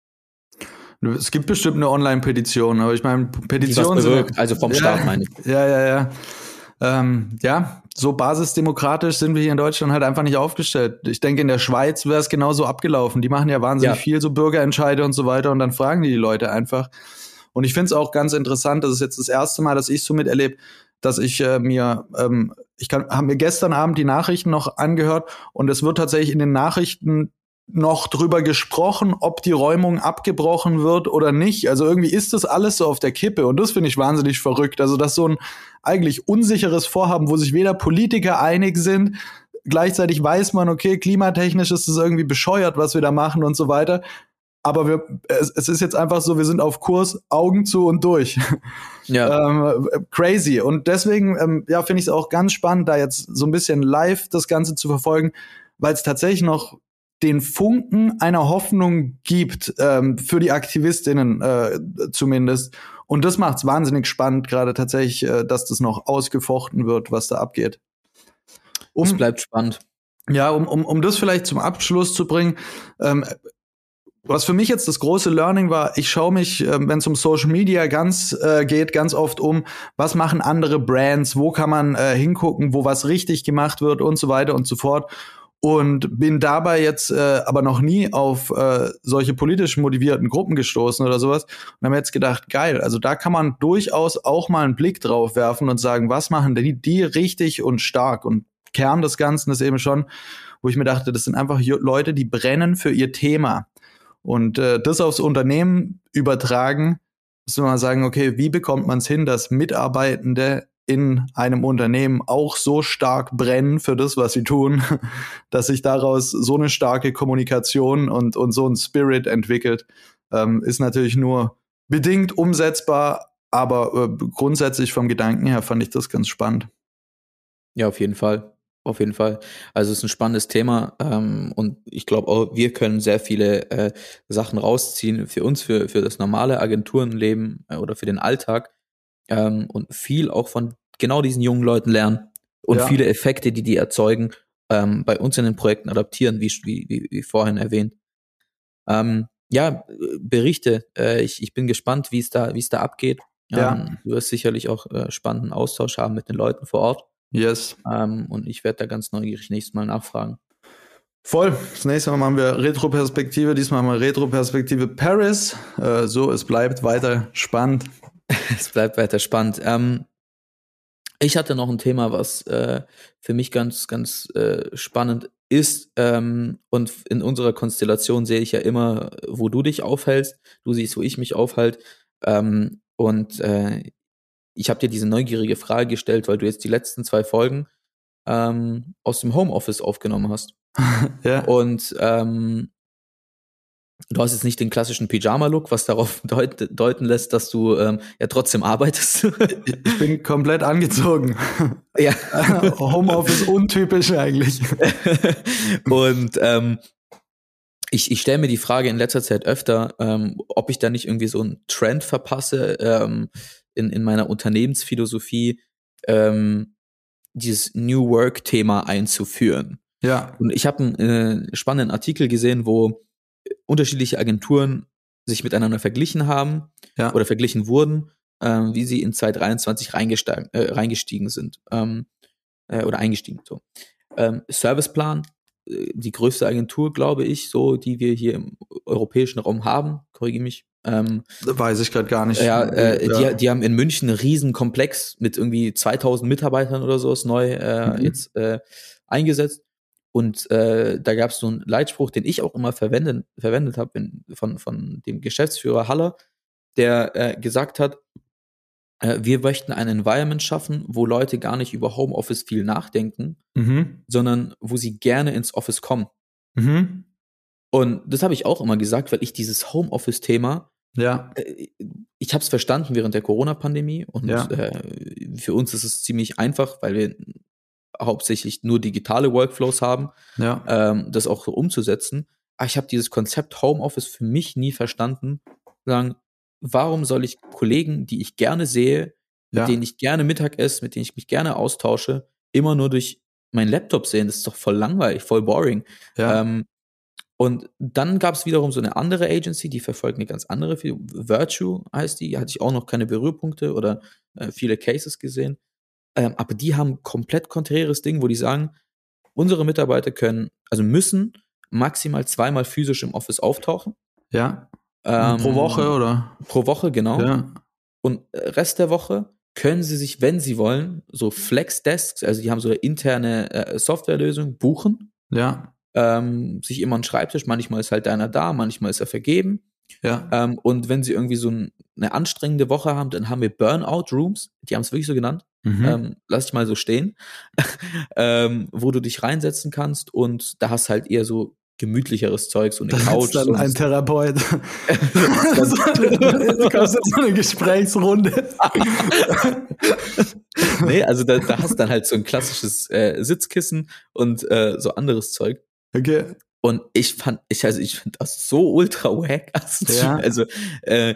Es gibt bestimmt eine Online-Petition, aber ich meine, Petitionen sind. Also vom Staat ja, meine ich. Ja, ja, ja. Ähm, ja, so basisdemokratisch sind wir hier in Deutschland halt einfach nicht aufgestellt. Ich denke, in der Schweiz wäre es genauso abgelaufen. Die machen ja wahnsinnig ja. viel, so Bürgerentscheide und so weiter, und dann fragen die die Leute einfach. Und ich finde es auch ganz interessant, das ist jetzt das erste Mal, dass ich so miterlebe, dass ich äh, mir, ähm, ich kann, habe mir gestern Abend die Nachrichten noch angehört und es wird tatsächlich in den Nachrichten noch drüber gesprochen, ob die Räumung abgebrochen wird oder nicht. Also irgendwie ist das alles so auf der Kippe und das finde ich wahnsinnig verrückt. Also dass so ein eigentlich unsicheres Vorhaben, wo sich weder Politiker einig sind, gleichzeitig weiß man, okay, klimatechnisch ist es irgendwie bescheuert, was wir da machen und so weiter aber wir, es, es, ist jetzt einfach so, wir sind auf Kurs, Augen zu und durch. Ja. ähm, crazy. Und deswegen, ähm, ja, finde ich es auch ganz spannend, da jetzt so ein bisschen live das Ganze zu verfolgen, weil es tatsächlich noch den Funken einer Hoffnung gibt, ähm, für die AktivistInnen äh, zumindest. Und das macht es wahnsinnig spannend, gerade tatsächlich, äh, dass das noch ausgefochten wird, was da abgeht. Um, es bleibt spannend. Ja, um, um, um das vielleicht zum Abschluss zu bringen, ähm, was für mich jetzt das große Learning war, ich schaue mich, äh, wenn es um Social Media ganz äh, geht, ganz oft um, was machen andere Brands, wo kann man äh, hingucken, wo was richtig gemacht wird und so weiter und so fort. Und bin dabei jetzt äh, aber noch nie auf äh, solche politisch motivierten Gruppen gestoßen oder sowas. Und haben jetzt gedacht, geil, also da kann man durchaus auch mal einen Blick drauf werfen und sagen, was machen die, die richtig und stark. Und Kern des Ganzen ist eben schon, wo ich mir dachte, das sind einfach Leute, die brennen für ihr Thema. Und äh, das aufs Unternehmen übertragen, müssen wir mal sagen, okay, wie bekommt man es hin, dass Mitarbeitende in einem Unternehmen auch so stark brennen für das, was sie tun, dass sich daraus so eine starke Kommunikation und, und so ein Spirit entwickelt, ähm, ist natürlich nur bedingt umsetzbar, aber äh, grundsätzlich vom Gedanken her fand ich das ganz spannend. Ja, auf jeden Fall. Auf jeden Fall. Also es ist ein spannendes Thema ähm, und ich glaube auch, wir können sehr viele äh, Sachen rausziehen für uns, für, für das normale Agenturenleben äh, oder für den Alltag ähm, und viel auch von genau diesen jungen Leuten lernen und ja. viele Effekte, die die erzeugen, ähm, bei uns in den Projekten adaptieren, wie, wie, wie vorhin erwähnt. Ähm, ja, Berichte. Äh, ich, ich bin gespannt, wie es da, wie es da abgeht. Ja. Ähm, du wirst sicherlich auch äh, spannenden Austausch haben mit den Leuten vor Ort. Yes. Ähm, und ich werde da ganz neugierig nächstes Mal nachfragen. Voll. Das nächste Mal machen wir Retro-Perspektive. Diesmal haben wir Retro-Perspektive Paris. Äh, so, es bleibt weiter spannend. es bleibt weiter spannend. Ähm, ich hatte noch ein Thema, was äh, für mich ganz, ganz äh, spannend ist. Ähm, und in unserer Konstellation sehe ich ja immer, wo du dich aufhältst. Du siehst, wo ich mich aufhalte. Ähm, und äh, ich habe dir diese neugierige Frage gestellt, weil du jetzt die letzten zwei Folgen ähm, aus dem Homeoffice aufgenommen hast. ja. Und ähm, du hast jetzt nicht den klassischen Pyjama-Look, was darauf deut deuten lässt, dass du ähm, ja trotzdem arbeitest. ich bin komplett angezogen. Ja. Homeoffice untypisch eigentlich. Und ähm, ich, ich stelle mir die Frage in letzter Zeit öfter, ähm, ob ich da nicht irgendwie so einen Trend verpasse ähm, in, in meiner Unternehmensphilosophie, ähm, dieses New Work-Thema einzuführen. Ja. Und ich habe einen äh, spannenden Artikel gesehen, wo unterschiedliche Agenturen sich miteinander verglichen haben ja. oder verglichen wurden, ähm, wie sie in 2023 reingestiegen, äh, reingestiegen sind ähm, äh, oder eingestiegen. So. Ähm, Serviceplan, äh, die größte Agentur, glaube ich, so, die wir hier im europäischen Raum haben, korrigiere mich. Ähm, Weiß ich gerade gar nicht. Ja, äh, ja. Die, die haben in München einen riesen Komplex mit irgendwie 2000 Mitarbeitern oder so, ist neu äh, mhm. jetzt eingesetzt. Und äh, da gab es so einen Leitspruch, den ich auch immer verwendet, verwendet habe von, von dem Geschäftsführer Haller, der äh, gesagt hat, äh, wir möchten ein Environment schaffen, wo Leute gar nicht über Homeoffice viel nachdenken, mhm. sondern wo sie gerne ins Office kommen. Mhm. Und das habe ich auch immer gesagt, weil ich dieses Homeoffice-Thema, ja. Äh, ich habe es verstanden während der Corona-Pandemie und ja. äh, für uns ist es ziemlich einfach, weil wir hauptsächlich nur digitale Workflows haben, ja. ähm, das auch so umzusetzen. Aber ich habe dieses Konzept Homeoffice für mich nie verstanden. Sagen, warum soll ich Kollegen, die ich gerne sehe, mit ja. denen ich gerne Mittag esse, mit denen ich mich gerne austausche, immer nur durch meinen Laptop sehen? Das ist doch voll langweilig, voll boring. Ja. Ähm, und dann gab es wiederum so eine andere Agency, die verfolgt eine ganz andere, Virtue heißt die, hatte ich auch noch keine Berührpunkte oder äh, viele Cases gesehen. Ähm, aber die haben komplett konträres Ding, wo die sagen, unsere Mitarbeiter können, also müssen maximal zweimal physisch im Office auftauchen. Ja. Ähm, pro Woche oder? Pro Woche, genau. Ja. Und äh, Rest der Woche können sie sich, wenn sie wollen, so Flex-Desks, also die haben so eine interne äh, Softwarelösung, buchen. Ja. Ähm, sich immer einen Schreibtisch, manchmal ist halt einer da, manchmal ist er vergeben. Ja. Ähm, und wenn sie irgendwie so ein, eine anstrengende Woche haben, dann haben wir Burnout-Rooms, die haben es wirklich so genannt. Mhm. Ähm, lass ich mal so stehen, ähm, wo du dich reinsetzen kannst und da hast halt eher so gemütlicheres Zeug, so eine das Couch. Ist dann ein Therapeut. das kostet so eine Gesprächsrunde. nee, also da, da hast dann halt so ein klassisches äh, Sitzkissen und äh, so anderes Zeug. Okay. Und ich fand, ich, also ich finde das so ultra wack. Also, ja. also äh,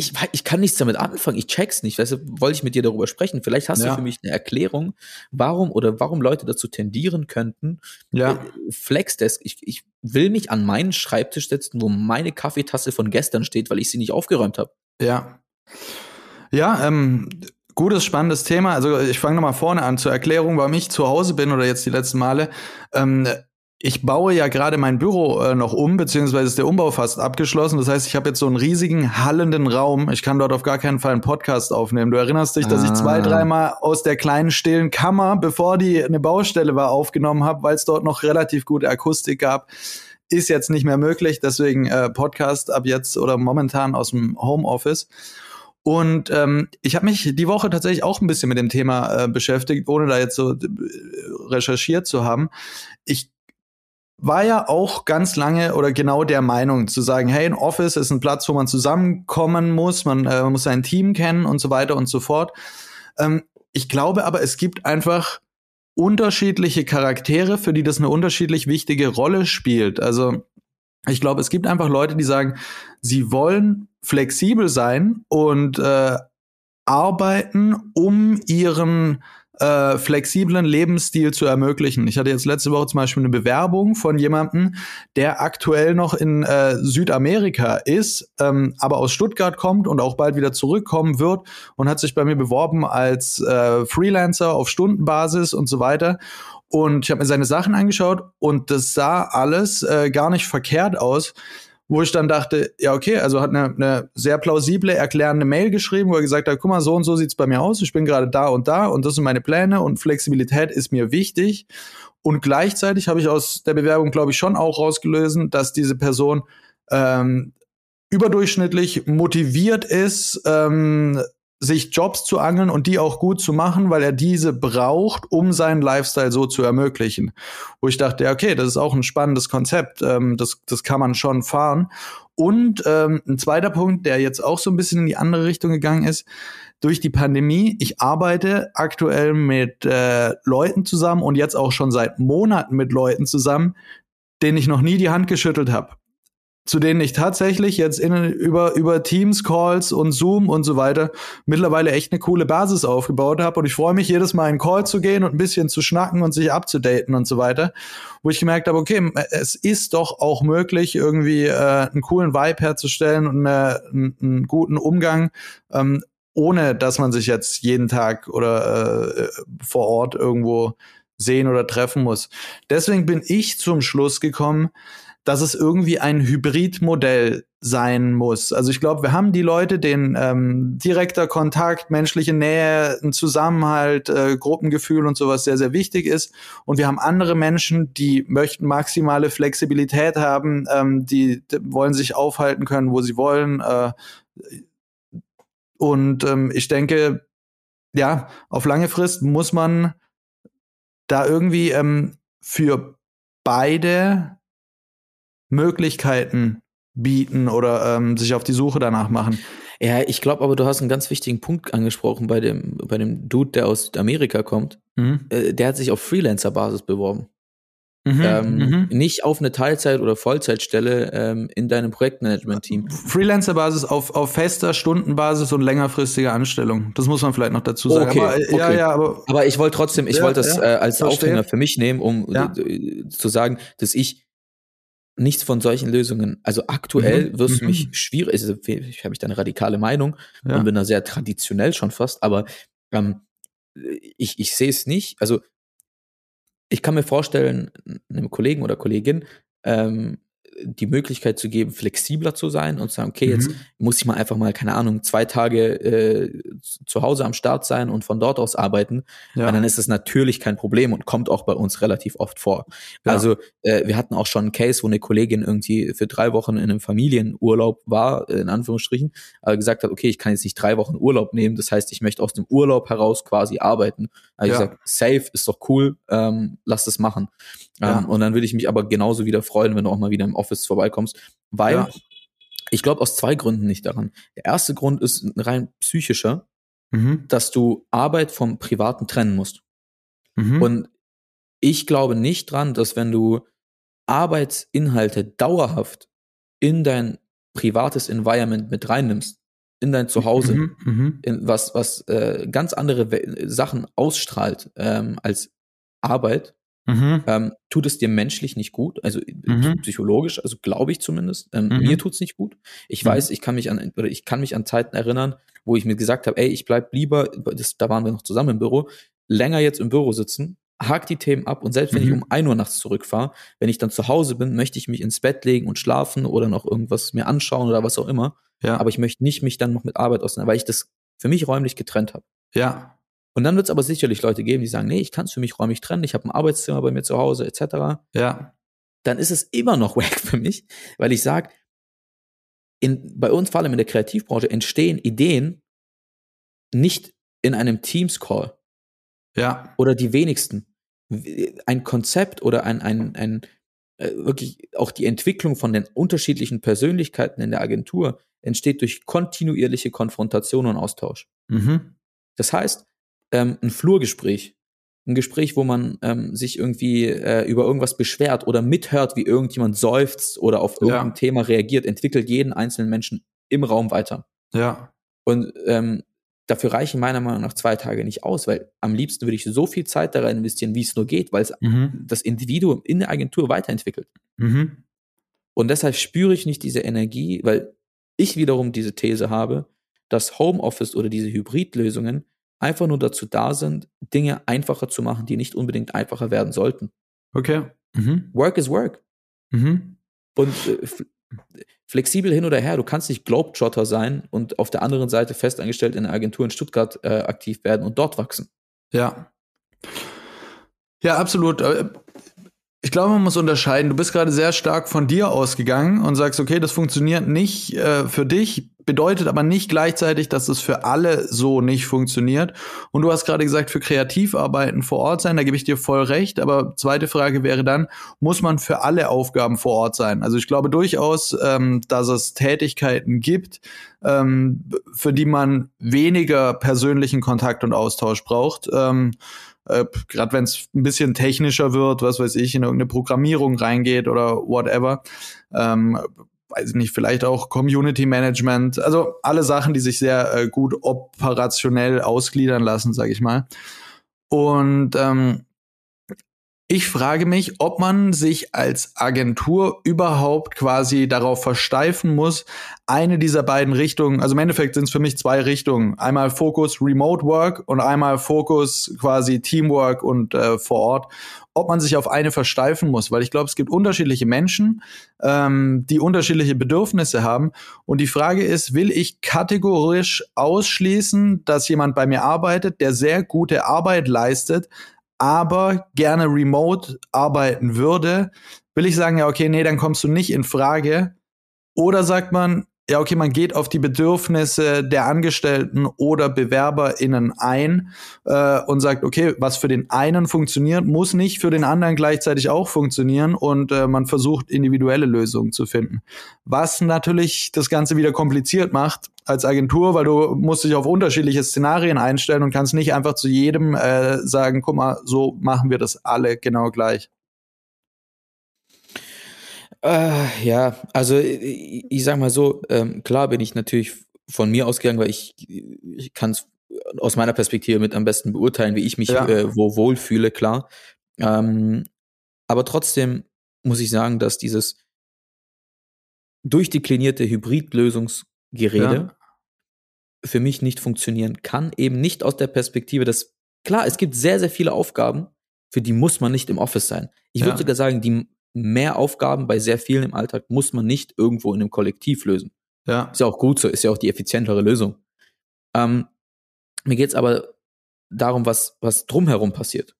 ich, ich kann nichts damit anfangen, ich check's nicht. Deshalb wollte ich mit dir darüber sprechen. Vielleicht hast ja. du für mich eine Erklärung, warum oder warum Leute dazu tendieren könnten. Ja. Äh, Flexdesk, ich, ich will mich an meinen Schreibtisch setzen, wo meine Kaffeetasse von gestern steht, weil ich sie nicht aufgeräumt habe. Ja. Ja, ähm, gutes, spannendes Thema. Also ich fange nochmal vorne an zur Erklärung, warum ich zu Hause bin oder jetzt die letzten Male. Ähm, ich baue ja gerade mein Büro äh, noch um, beziehungsweise ist der Umbau fast abgeschlossen. Das heißt, ich habe jetzt so einen riesigen hallenden Raum. Ich kann dort auf gar keinen Fall einen Podcast aufnehmen. Du erinnerst dich, dass ich zwei, Ah. dreimal aus der kleinen stillen Kammer, bevor die eine Baustelle war, aufgenommen habe, weil es dort noch relativ gute Akustik gab. Ist jetzt nicht mehr möglich, deswegen äh, Podcast ab jetzt oder momentan aus dem Homeoffice. Und ähm, ich habe mich die Woche tatsächlich auch ein bisschen mit dem Thema äh, beschäftigt, ohne da jetzt so äh, recherchiert zu haben. Ich war ja auch ganz lange oder genau der Meinung zu sagen, hey, ein Office ist ein Platz, wo man zusammenkommen muss, man, äh, muss sein Team kennen und so weiter und so fort. Ähm, ich glaube aber, es gibt einfach unterschiedliche Charaktere, für die das eine unterschiedlich wichtige Rolle spielt. Also ich glaube, es gibt einfach Leute, die sagen, sie wollen flexibel sein und äh, arbeiten, um ihren äh, flexiblen Lebensstil zu ermöglichen. Ich hatte jetzt letzte Woche zum Beispiel eine Bewerbung von jemandem, der aktuell noch in äh, Südamerika ist, ähm, aber aus Stuttgart kommt und auch bald wieder zurückkommen wird und hat sich bei mir beworben als äh, Freelancer auf Stundenbasis und so weiter. Und ich habe mir seine Sachen angeschaut und das sah alles äh, gar nicht verkehrt aus wo ich dann dachte, ja, okay, also hat eine, eine sehr plausible, erklärende Mail geschrieben, wo er gesagt hat, guck mal, so und so sieht's bei mir aus, ich bin gerade da und da und das sind meine Pläne und Flexibilität ist mir wichtig. Und gleichzeitig habe ich aus der Bewerbung, glaube ich, schon auch rausgelösen, dass diese Person ähm, überdurchschnittlich motiviert ist, ähm, sich Jobs zu angeln und die auch gut zu machen, weil er diese braucht, um seinen Lifestyle so zu ermöglichen. Wo ich dachte, ja, okay, das ist auch ein spannendes Konzept, ähm, das, das kann man schon fahren. Und ähm, ein zweiter Punkt, der jetzt auch so ein bisschen in die andere Richtung gegangen ist, durch die Pandemie, ich arbeite aktuell mit äh, Leuten zusammen und jetzt auch schon seit Monaten mit Leuten zusammen, denen ich noch nie die Hand geschüttelt habe zu denen ich tatsächlich jetzt in, über, über Teams, Calls und Zoom und so weiter mittlerweile echt eine coole Basis aufgebaut habe. Und ich freue mich jedes Mal in Call zu gehen und ein bisschen zu schnacken und sich abzudaten und so weiter. Wo ich gemerkt habe, okay, es ist doch auch möglich, irgendwie äh, einen coolen Vibe herzustellen und eine, einen, einen guten Umgang, ähm, ohne dass man sich jetzt jeden Tag oder äh, vor Ort irgendwo sehen oder treffen muss. Deswegen bin ich zum Schluss gekommen, dass es irgendwie ein Hybridmodell sein muss. Also ich glaube, wir haben die Leute, denen ähm, direkter Kontakt, menschliche Nähe, ein Zusammenhalt, äh, Gruppengefühl und sowas sehr, sehr wichtig ist. Und wir haben andere Menschen, die möchten maximale Flexibilität haben, ähm, die, die wollen sich aufhalten können, wo sie wollen. Äh, und ähm, ich denke, ja, auf lange Frist muss man da irgendwie ähm, für beide Möglichkeiten bieten oder ähm, sich auf die Suche danach machen. Ja, ich glaube aber, du hast einen ganz wichtigen Punkt angesprochen bei dem, bei dem Dude, der aus Amerika kommt. Mhm. Äh, der hat sich auf Freelancer-Basis beworben. Mhm. ähm, mhm. Nicht auf eine Teilzeit- oder Vollzeitstelle ähm, in deinem Projektmanagement-Team. Freelancer-Basis auf, auf fester Stundenbasis und längerfristiger Anstellung. Das muss man vielleicht noch dazu sagen. Okay, aber, äh, Ja, okay. ja, aber Aber ich wollte trotzdem, ich Ja, wollte das ja, äh, als. Aufhänger für mich nehmen, um Ja. äh, zu sagen, dass ich nichts von solchen Lösungen, also aktuell Mhm, wirst du mhm. mich schwierig, also ich habe ich da eine radikale Meinung ja. und bin da sehr traditionell schon fast, aber ähm, ich, ich sehe es nicht, also ich kann mir vorstellen, einem Kollegen oder Kollegin ähm, die Möglichkeit zu geben, flexibler zu sein und zu sagen, okay, jetzt Mhm. muss ich mal einfach mal, keine Ahnung, zwei Tage äh, zu Hause am Start sein und von dort aus arbeiten. ja. Und dann ist es natürlich kein Problem und kommt auch bei uns relativ oft vor. Ja. Also äh, wir hatten auch schon einen Case, wo eine Kollegin irgendwie für drei Wochen in einem Familienurlaub war, äh, in Anführungsstrichen, aber gesagt hat, okay, ich kann jetzt nicht drei Wochen Urlaub nehmen, das heißt, ich möchte aus dem Urlaub heraus quasi arbeiten. Also Ja. ich gesagt, safe ist doch cool, ähm, lass das machen. Ja. Ähm, und dann würde ich mich aber genauso wieder freuen, wenn du auch mal wieder im Office vorbeikommst, weil Ja. ich glaube aus zwei Gründen nicht daran. Der erste Grund ist ein rein psychischer, Mhm. dass du Arbeit vom Privaten trennen musst. Mhm. Und ich glaube nicht dran, dass wenn du Arbeitsinhalte dauerhaft in dein privates Environment mit reinnimmst, in dein Zuhause, Mhm. Mhm. in was, was äh, ganz andere We Sachen ausstrahlt ähm, als Arbeit, Mhm. ähm, tut es dir menschlich nicht gut, also Mhm. psychologisch, also glaube ich zumindest. Ähm, Mhm. Mir tut's nicht gut. Ich weiß, ich kann mich an oder ich kann mich an Zeiten erinnern, wo ich mir gesagt habe, ey, ich bleib lieber, das, da waren wir noch zusammen im Büro, länger jetzt im Büro sitzen, hake die Themen ab und selbst wenn ich Mhm. um 1 Uhr nachts zurückfahre, wenn ich dann zu Hause bin, möchte ich mich ins Bett legen und schlafen oder noch irgendwas mir anschauen oder was auch immer. Ja. Aber ich möchte nicht mich dann noch mit Arbeit auseinander, weil ich das für mich räumlich getrennt habe. ja. Und dann wird es aber sicherlich Leute geben, die sagen, nee, ich kann es für mich räumlich trennen, ich habe ein Arbeitszimmer bei mir zu Hause etc. Ja. Dann ist es immer noch wack für mich, weil ich sage, bei uns vor allem in der Kreativbranche entstehen Ideen nicht in einem Teams-Call Ja. oder die wenigsten. Ein Konzept oder ein, ein, ein äh, wirklich auch die Entwicklung von den unterschiedlichen Persönlichkeiten in der Agentur entsteht durch kontinuierliche Konfrontation und Austausch. Mhm. Das heißt, ähm, ein Flurgespräch, ein Gespräch, wo man ähm, sich irgendwie äh, über irgendwas beschwert oder mithört, wie irgendjemand seufzt oder auf irgendein Ja. Thema reagiert, entwickelt jeden einzelnen Menschen im Raum weiter. Ja. Und ähm, dafür reichen meiner Meinung nach zwei Tage nicht aus, weil am liebsten würde ich so viel Zeit da rein investieren, wie es nur geht, weil es Mhm. das Individuum in der Agentur weiterentwickelt. Mhm. Und deshalb spüre ich nicht diese Energie, weil ich wiederum diese These habe, dass Homeoffice oder diese Hybridlösungen einfach nur dazu da sind, Dinge einfacher zu machen, die nicht unbedingt einfacher werden sollten. Okay. Mhm. Work is work. Mhm. Und äh, flexibel hin oder her, du kannst nicht Globetrotter sein und auf der anderen Seite festangestellt in einer Agentur in Stuttgart äh, aktiv werden und dort wachsen. Ja. Ja, absolut. Ich glaube, man muss unterscheiden. Du bist gerade sehr stark von dir ausgegangen und sagst, okay, das funktioniert nicht äh, für dich, bedeutet aber nicht gleichzeitig, dass es für alle so nicht funktioniert. Und du hast gerade gesagt, für Kreativarbeiten vor Ort sein, da gebe ich dir voll recht. Aber zweite Frage wäre dann, muss man für alle Aufgaben vor Ort sein? Also ich glaube durchaus, ähm, dass es Tätigkeiten gibt, ähm, für die man weniger persönlichen Kontakt und Austausch braucht. Ähm, äh, gerade wenn es ein bisschen technischer wird, was weiß ich, in irgendeine Programmierung reingeht oder whatever. Ähm, weiß ich nicht, vielleicht auch Community Management, also alle Sachen, die sich sehr äh, gut operationell ausgliedern lassen, sage ich mal. Und ähm, ich frage mich, ob man sich als Agentur überhaupt quasi darauf versteifen muss, eine dieser beiden Richtungen, also im Endeffekt sind es für mich zwei Richtungen. Einmal Fokus Remote Work und einmal Fokus quasi Teamwork und äh, vor Ort. Ob man sich auf eine versteifen muss, weil ich glaube, es gibt unterschiedliche Menschen, ähm, die unterschiedliche Bedürfnisse haben. Und die Frage ist, will ich kategorisch ausschließen, dass jemand bei mir arbeitet, der sehr gute Arbeit leistet, aber gerne remote arbeiten würde, will ich sagen, ja, okay, nee, dann kommst du nicht in Frage. Oder sagt man, ja, okay, man geht auf die Bedürfnisse der Angestellten oder BewerberInnen ein äh, und sagt, okay, was für den einen funktioniert, muss nicht für den anderen gleichzeitig auch funktionieren und äh, man versucht, individuelle Lösungen zu finden. Was natürlich das Ganze wieder kompliziert macht als Agentur, weil du musst dich auf unterschiedliche Szenarien einstellen und kannst nicht einfach zu jedem äh, sagen, guck mal, so machen wir das alle genau gleich. Äh, ja, also ich, ich sag mal so, ähm, klar bin ich natürlich von mir ausgegangen, weil ich, ich kann es aus meiner Perspektive mit am besten beurteilen, wie ich mich Ja. äh, wo wohlfühle, klar. Ähm, aber trotzdem muss ich sagen, dass dieses durchdeklinierte Hybridlösungsgerede für mich nicht funktionieren kann, eben nicht aus der Perspektive, dass klar, es gibt sehr, sehr viele Aufgaben, für die muss man nicht im Office sein. Ich würde Ja. sogar sagen, die mehr Aufgaben bei sehr vielen im Alltag muss man nicht irgendwo in einem Kollektiv lösen. Ja, Ist ja auch gut so, ist ja auch die effizientere Lösung. Ähm, mir geht's aber darum, was, was drumherum passiert.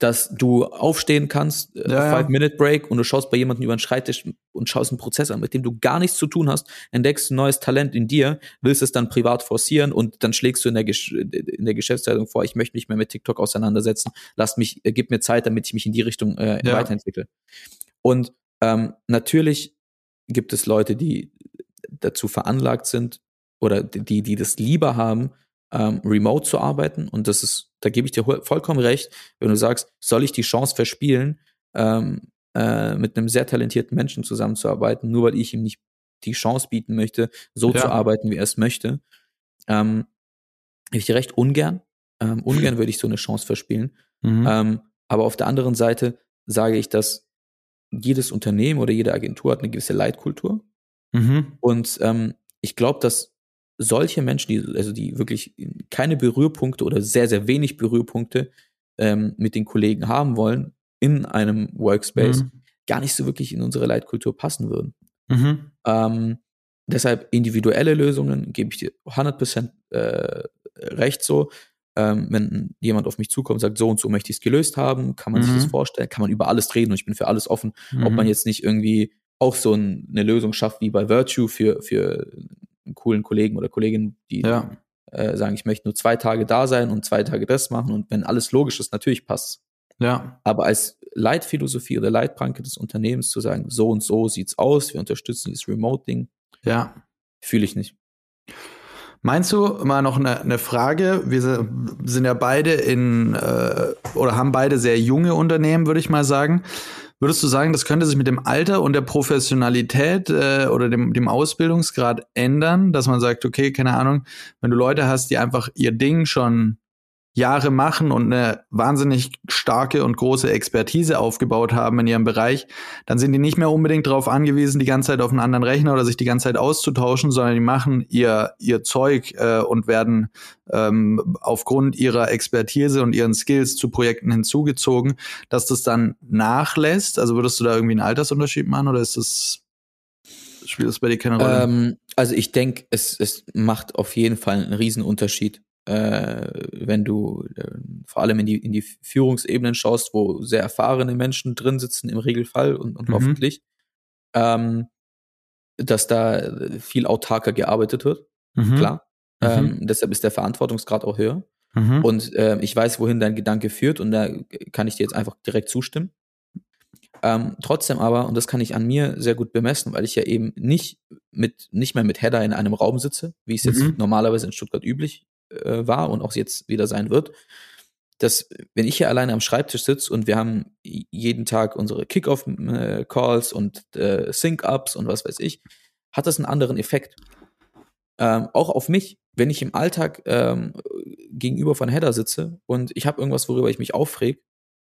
Dass du aufstehen kannst, äh, Ja. Five-Minute-Break und du schaust bei jemandem über den Schreibtisch und schaust einen Prozess an, mit dem du gar nichts zu tun hast, entdeckst ein neues Talent in dir, willst es dann privat forcieren und dann schlägst du in der, Gesch in der Geschäftszeitung vor, ich möchte mich mehr mit TikTok auseinandersetzen, lass mich, äh, gib mir Zeit, damit ich mich in die Richtung äh, Ja. weiterentwickle. Und ähm, natürlich gibt es Leute, die dazu veranlagt sind oder die, die das lieber haben, ähm, remote zu arbeiten. Und das ist, da gebe ich dir vollkommen recht, wenn du sagst, soll ich die Chance verspielen, ähm, äh, mit einem sehr talentierten Menschen zusammenzuarbeiten, nur weil ich ihm nicht die Chance bieten möchte, so Ja. zu arbeiten, wie er es möchte. Ähm, ich dir recht ungern. Ähm, ungern würde ich so eine Chance verspielen. mhm. Ähm, aber auf der anderen Seite sage ich, dass jedes Unternehmen oder jede Agentur hat eine gewisse Leitkultur. Mhm. Und ähm, ich glaube, dass solche Menschen, die, also die wirklich keine Berührpunkte oder sehr, sehr wenig Berührpunkte ähm, mit den Kollegen haben wollen in einem Workspace, Mhm. gar nicht so wirklich in unsere Leitkultur passen würden. Mhm. Ähm, deshalb individuelle Lösungen gebe ich dir 100% äh, recht so. Ähm, wenn jemand auf mich zukommt und sagt, so und so möchte ich es gelöst haben, kann man sich Mhm. das vorstellen, kann man über alles reden und ich bin für alles offen. Ob Mhm. man jetzt nicht irgendwie auch so ein, eine Lösung schafft wie bei Virtue für, für coolen Kollegen oder Kollegin, die Ja. äh, sagen, ich möchte nur zwei Tage da sein und zwei Tage das machen und wenn alles logisch ist, natürlich passt. Ja. Aber als Leitphilosophie oder Leitplanke des Unternehmens zu sagen, so und so sieht's aus, wir unterstützen dieses Remote-Ding, Ja. fühle ich nicht. Meinst du mal noch eine, eine Frage? Wir sind ja beide in äh, oder haben beide sehr junge Unternehmen, würde ich mal sagen. Würdest du sagen, das könnte sich mit dem Alter und der Professionalität äh, oder dem, dem Ausbildungsgrad ändern, dass man sagt, okay, keine Ahnung, wenn du Leute hast, die einfach ihr Ding schon Jahre machen und eine wahnsinnig starke und große Expertise aufgebaut haben in ihrem Bereich, dann sind die nicht mehr unbedingt darauf angewiesen, die ganze Zeit auf einen anderen Rechner oder sich die ganze Zeit auszutauschen, sondern die machen ihr, ihr Zeug äh, und werden ähm, aufgrund ihrer Expertise und ihren Skills zu Projekten hinzugezogen, dass das dann nachlässt. Also würdest du da irgendwie einen Altersunterschied machen oder ist das, spielt das bei dir keine Rolle? Ähm, also ich denke, es, es macht auf jeden Fall einen Riesenunterschied, äh, wenn du äh, vor allem in die, in die Führungsebenen schaust, wo sehr erfahrene Menschen drin sitzen im Regelfall und, und Mhm. hoffentlich, ähm, dass da viel autarker gearbeitet wird, Mhm. klar. Mhm. Ähm, deshalb ist der Verantwortungsgrad auch höher. Mhm. Und äh, ich weiß, wohin dein Gedanke führt und da kann ich dir jetzt einfach direkt zustimmen. Ähm, trotzdem aber, und das kann ich an mir sehr gut bemessen, weil ich ja eben nicht mit, nicht mehr mit Header in einem Raum sitze, wie es jetzt Mhm. normalerweise in Stuttgart üblich äh, war und auch jetzt wieder sein wird, dass wenn ich hier alleine am Schreibtisch sitze und wir haben jeden Tag unsere Kickoff-Calls und äh, Sync-Ups und was weiß ich, hat das einen anderen Effekt. Ähm, auch auf mich, wenn ich im Alltag ähm, gegenüber von Header sitze und ich habe irgendwas, worüber ich mich aufreg,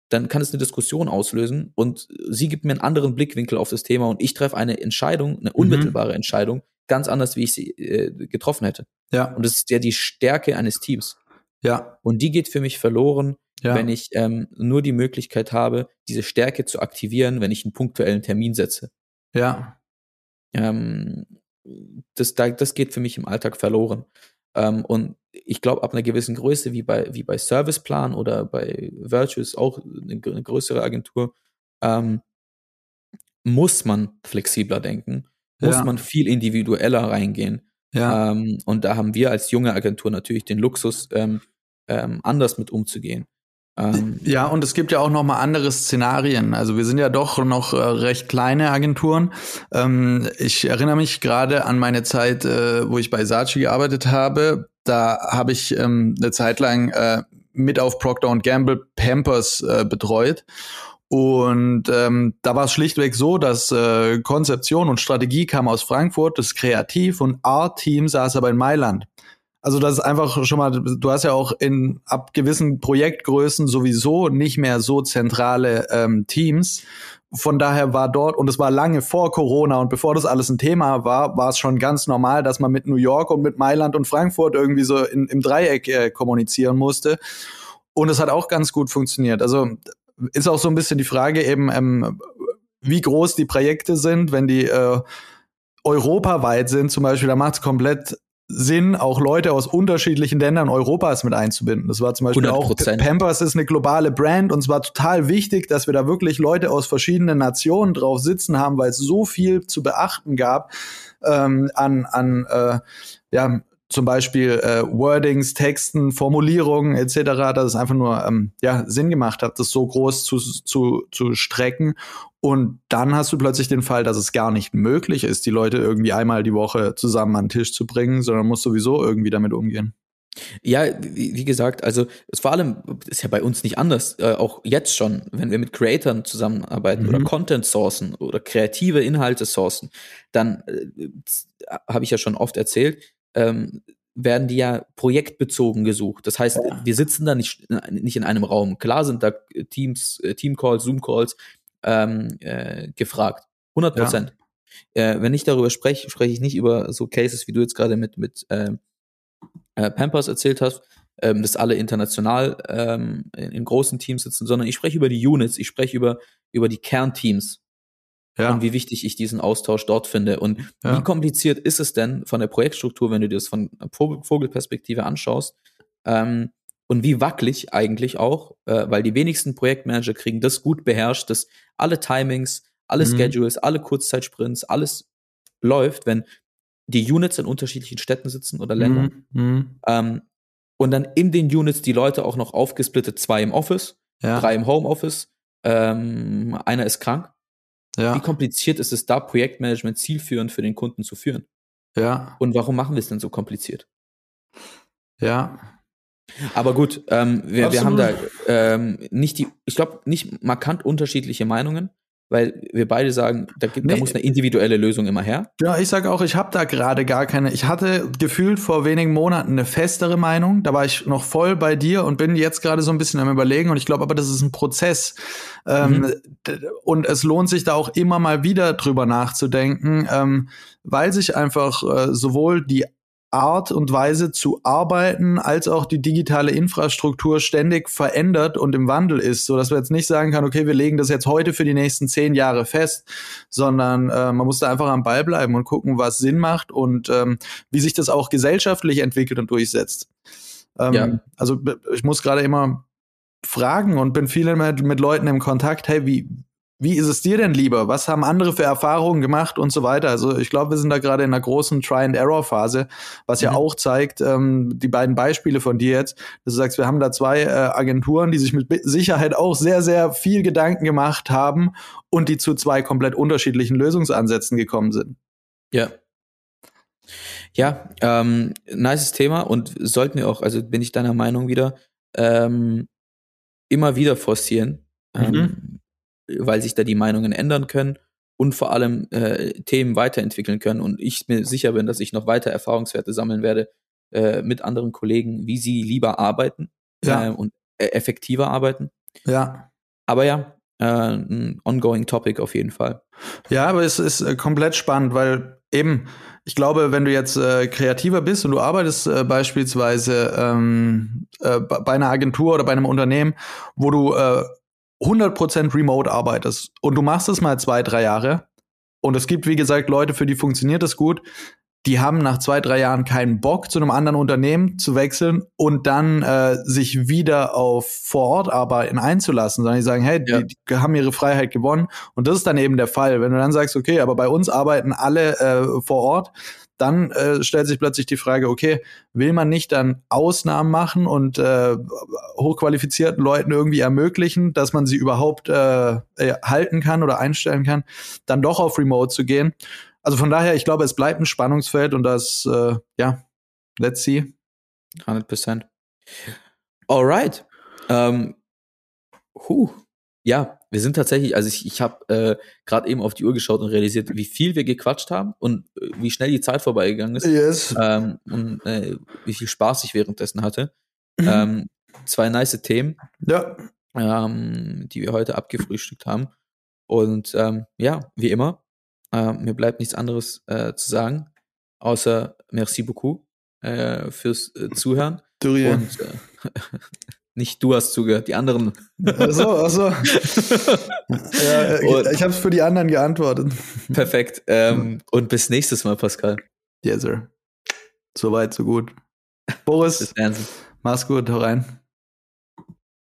dann kann es eine Diskussion auslösen und sie gibt mir einen anderen Blickwinkel auf das Thema und ich treffe eine Entscheidung, eine unmittelbare Entscheidung, ganz anders, wie ich sie äh, getroffen hätte. ja, Und das ist ja die Stärke eines Teams. ja, Und die geht für mich verloren, ja. wenn ich ähm, nur die Möglichkeit habe, diese Stärke zu aktivieren, wenn ich einen punktuellen Termin setze. ja. Ähm, das, da, das geht für mich im Alltag verloren. Ähm, und ich glaube, ab einer gewissen Größe, wie bei, wie bei Serviceplan oder bei Virtuous, auch eine, eine größere Agentur, ähm, muss man flexibler denken, muss Ja. man viel individueller reingehen. Ja, Ähm, und da haben wir als junge Agentur natürlich den Luxus, ähm, ähm, anders mit umzugehen. Ähm, Ja, und es gibt ja auch noch mal andere Szenarien. Also wir sind ja doch noch äh, recht kleine Agenturen. Ähm, ich erinnere mich gerade an meine Zeit, äh, wo ich bei Saatchi gearbeitet habe. Da habe ich ähm, eine Zeit lang äh, mit auf Procter Gamble Pampers äh, betreut. Und ähm, da war es schlichtweg so, dass äh, Konzeption und Strategie kam aus Frankfurt, das Kreativ- und Art-Team saß aber in Mailand. Also das ist einfach schon mal, du hast ja auch in ab gewissen Projektgrößen sowieso nicht mehr so zentrale ähm, Teams. Von daher war dort, und es war lange vor Corona und bevor das alles ein Thema war, war es schon ganz normal, dass man mit New York und mit Mailand und Frankfurt irgendwie so in, im Dreieck äh, kommunizieren musste. Und es hat auch ganz gut funktioniert. Also ist auch so ein bisschen die Frage eben, ähm, wie groß die Projekte sind, wenn die äh, europaweit sind zum Beispiel, da macht es komplett Sinn, auch Leute aus unterschiedlichen Ländern Europas mit einzubinden. Das war zum Beispiel auch 100%. Pampers ist eine globale Brand und es war total wichtig, dass wir da wirklich Leute aus verschiedenen Nationen drauf sitzen haben, weil es so viel zu beachten gab ähm, an, an äh, ja, zum Beispiel äh, Wordings, Texten, Formulierungen etc., dass es einfach nur ähm, ja, Sinn gemacht hat, das so groß zu, zu, zu strecken. Und dann hast du plötzlich den Fall, dass es gar nicht möglich ist, die Leute irgendwie einmal die Woche zusammen an den Tisch zu bringen, sondern muss sowieso irgendwie damit umgehen. Ja, wie, gesagt, also es vor allem ist ja bei uns nicht anders, äh, auch jetzt schon, wenn wir mit Creatoren zusammenarbeiten Mhm. oder Content sourcen oder kreative Inhalte sourcen, dann äh, habe ich ja schon oft erzählt, ähm, werden die ja projektbezogen gesucht. Das heißt, wir sitzen da nicht, nicht in einem Raum. Klar sind da Teams, äh, Team-Calls, Zoom-Calls ähm, äh, gefragt. 100 Prozent. Äh, wenn ich darüber spreche, spreche ich nicht über so Cases, wie du jetzt gerade mit, mit ähm, äh, Pampers erzählt hast, ähm, dass alle international ähm, in, in großen Teams sitzen, sondern ich spreche über die Units, ich spreche über, über die Kernteams Ja. und wie wichtig ich diesen Austausch dort finde. Und Ja. wie kompliziert ist es denn von der Projektstruktur, wenn du dir das von Vogel- Vogelperspektive anschaust? Ähm, und wie wackelig eigentlich auch, äh, weil die wenigsten Projektmanager kriegen das gut beherrscht, dass alle Timings, alle Mhm. Schedules, alle Kurzzeitsprints, alles läuft, wenn die Units in unterschiedlichen Städten sitzen oder Ländern. Mhm. Mhm. Ähm, und dann in den Units die Leute auch noch aufgesplittet, zwei im Office, Ja. drei im Homeoffice, ähm, einer ist krank. Wie Ja. kompliziert ist es da, Projektmanagement zielführend für den Kunden zu führen? Ja. Und warum machen wir es denn so kompliziert? Ja. Aber gut, ähm, wir, wir haben da ähm, nicht die, ich glaube, nicht markant unterschiedliche Meinungen, weil wir beide sagen, da, gibt, da Nee. muss eine individuelle Lösung immer her. Ja, ich sage auch, ich habe da gerade gar keine. Ich hatte gefühlt vor wenigen Monaten eine festere Meinung. Da war ich noch voll bei dir und bin jetzt gerade so ein bisschen am überlegen. Und ich glaube aber, das ist ein Prozess. Ähm, d- und es lohnt sich da auch immer mal wieder drüber nachzudenken, ähm, weil sich einfach äh, sowohl die Art und Weise zu arbeiten, als auch die digitale Infrastruktur ständig verändert und im Wandel ist, so dass wir jetzt nicht sagen kann, okay, wir legen das jetzt heute für die nächsten zehn Jahre fest, sondern äh, man muss da einfach am Ball bleiben und gucken, was Sinn macht und ähm, wie sich das auch gesellschaftlich entwickelt und durchsetzt. Ähm, Ja. Also ich muss gerade immer fragen und bin viel mit, mit Leuten im Kontakt, hey, wie, wie ist es dir denn lieber? Was haben andere für Erfahrungen gemacht und so weiter? Also ich glaube, wir sind da gerade in einer großen Try-and-Error-Phase, was ja Mhm. auch zeigt, ähm, die beiden Beispiele von dir jetzt, dass du sagst, wir haben da zwei äh, Agenturen, die sich mit Sicherheit auch sehr, sehr viel Gedanken gemacht haben und die zu zwei komplett unterschiedlichen Lösungsansätzen gekommen sind. Ja. Ja, ähm, nices Thema und sollten wir auch, also bin ich deiner Meinung wieder, ähm, immer wieder forcieren, ähm, weil sich da die Meinungen ändern können und vor allem äh, Themen weiterentwickeln können und ich mir sicher bin, dass ich noch weiter Erfahrungswerte sammeln werde äh, mit anderen Kollegen, wie sie lieber arbeiten Ja. äh, und äh, effektiver arbeiten. Ja. Aber ja, äh, ein ongoing Topic auf jeden Fall. Ja, aber es ist äh, komplett spannend, weil eben, ich glaube, wenn du jetzt äh, kreativer bist und du arbeitest äh, beispielsweise ähm, äh, bei bei einer Agentur oder bei einem Unternehmen, wo du äh, 100% remote arbeitest und du machst es mal zwei, drei Jahre und es gibt, wie gesagt, Leute, für die funktioniert das gut, die haben nach zwei, drei Jahren keinen Bock, zu einem anderen Unternehmen zu wechseln und dann äh, sich wieder auf Vorortarbeiten einzulassen, sondern die sagen, hey, Ja. die, die haben ihre Freiheit gewonnen. Und das ist dann eben der Fall. Wenn du dann sagst, okay, aber bei uns arbeiten alle äh, vor Ort, dann äh, stellt sich plötzlich die Frage, okay, will man nicht dann Ausnahmen machen und äh, hochqualifizierten Leuten irgendwie ermöglichen, dass man sie überhaupt äh, äh, halten kann oder einstellen kann, dann doch auf Remote zu gehen? Also von daher, ich glaube, es bleibt ein Spannungsfeld und das, äh, ja, let's see. 100%. Alright. Ähm, huh. Ja, wir sind tatsächlich, also ich, ich habe äh, gerade eben auf die Uhr geschaut und realisiert, wie viel wir gequatscht haben und äh, wie schnell die Zeit vorbeigegangen ist Yes. ähm, und äh, wie viel Spaß ich währenddessen hatte. ähm, zwei nice Themen, Ja, ähm, die wir heute abgefrühstückt haben. Und ähm, ja, wie immer, äh, mir bleibt nichts anderes äh, zu sagen, außer merci beaucoup äh, fürs äh, Zuhören. Durian. Und äh, nicht du hast zugehört, die anderen. Achso, achso. ja, ich, Und- ich habe für die anderen geantwortet. Perfekt. Ähm, und bis nächstes Mal, Pascal. Yes, sir. So weit, so gut. Boris, mach's gut, hau rein.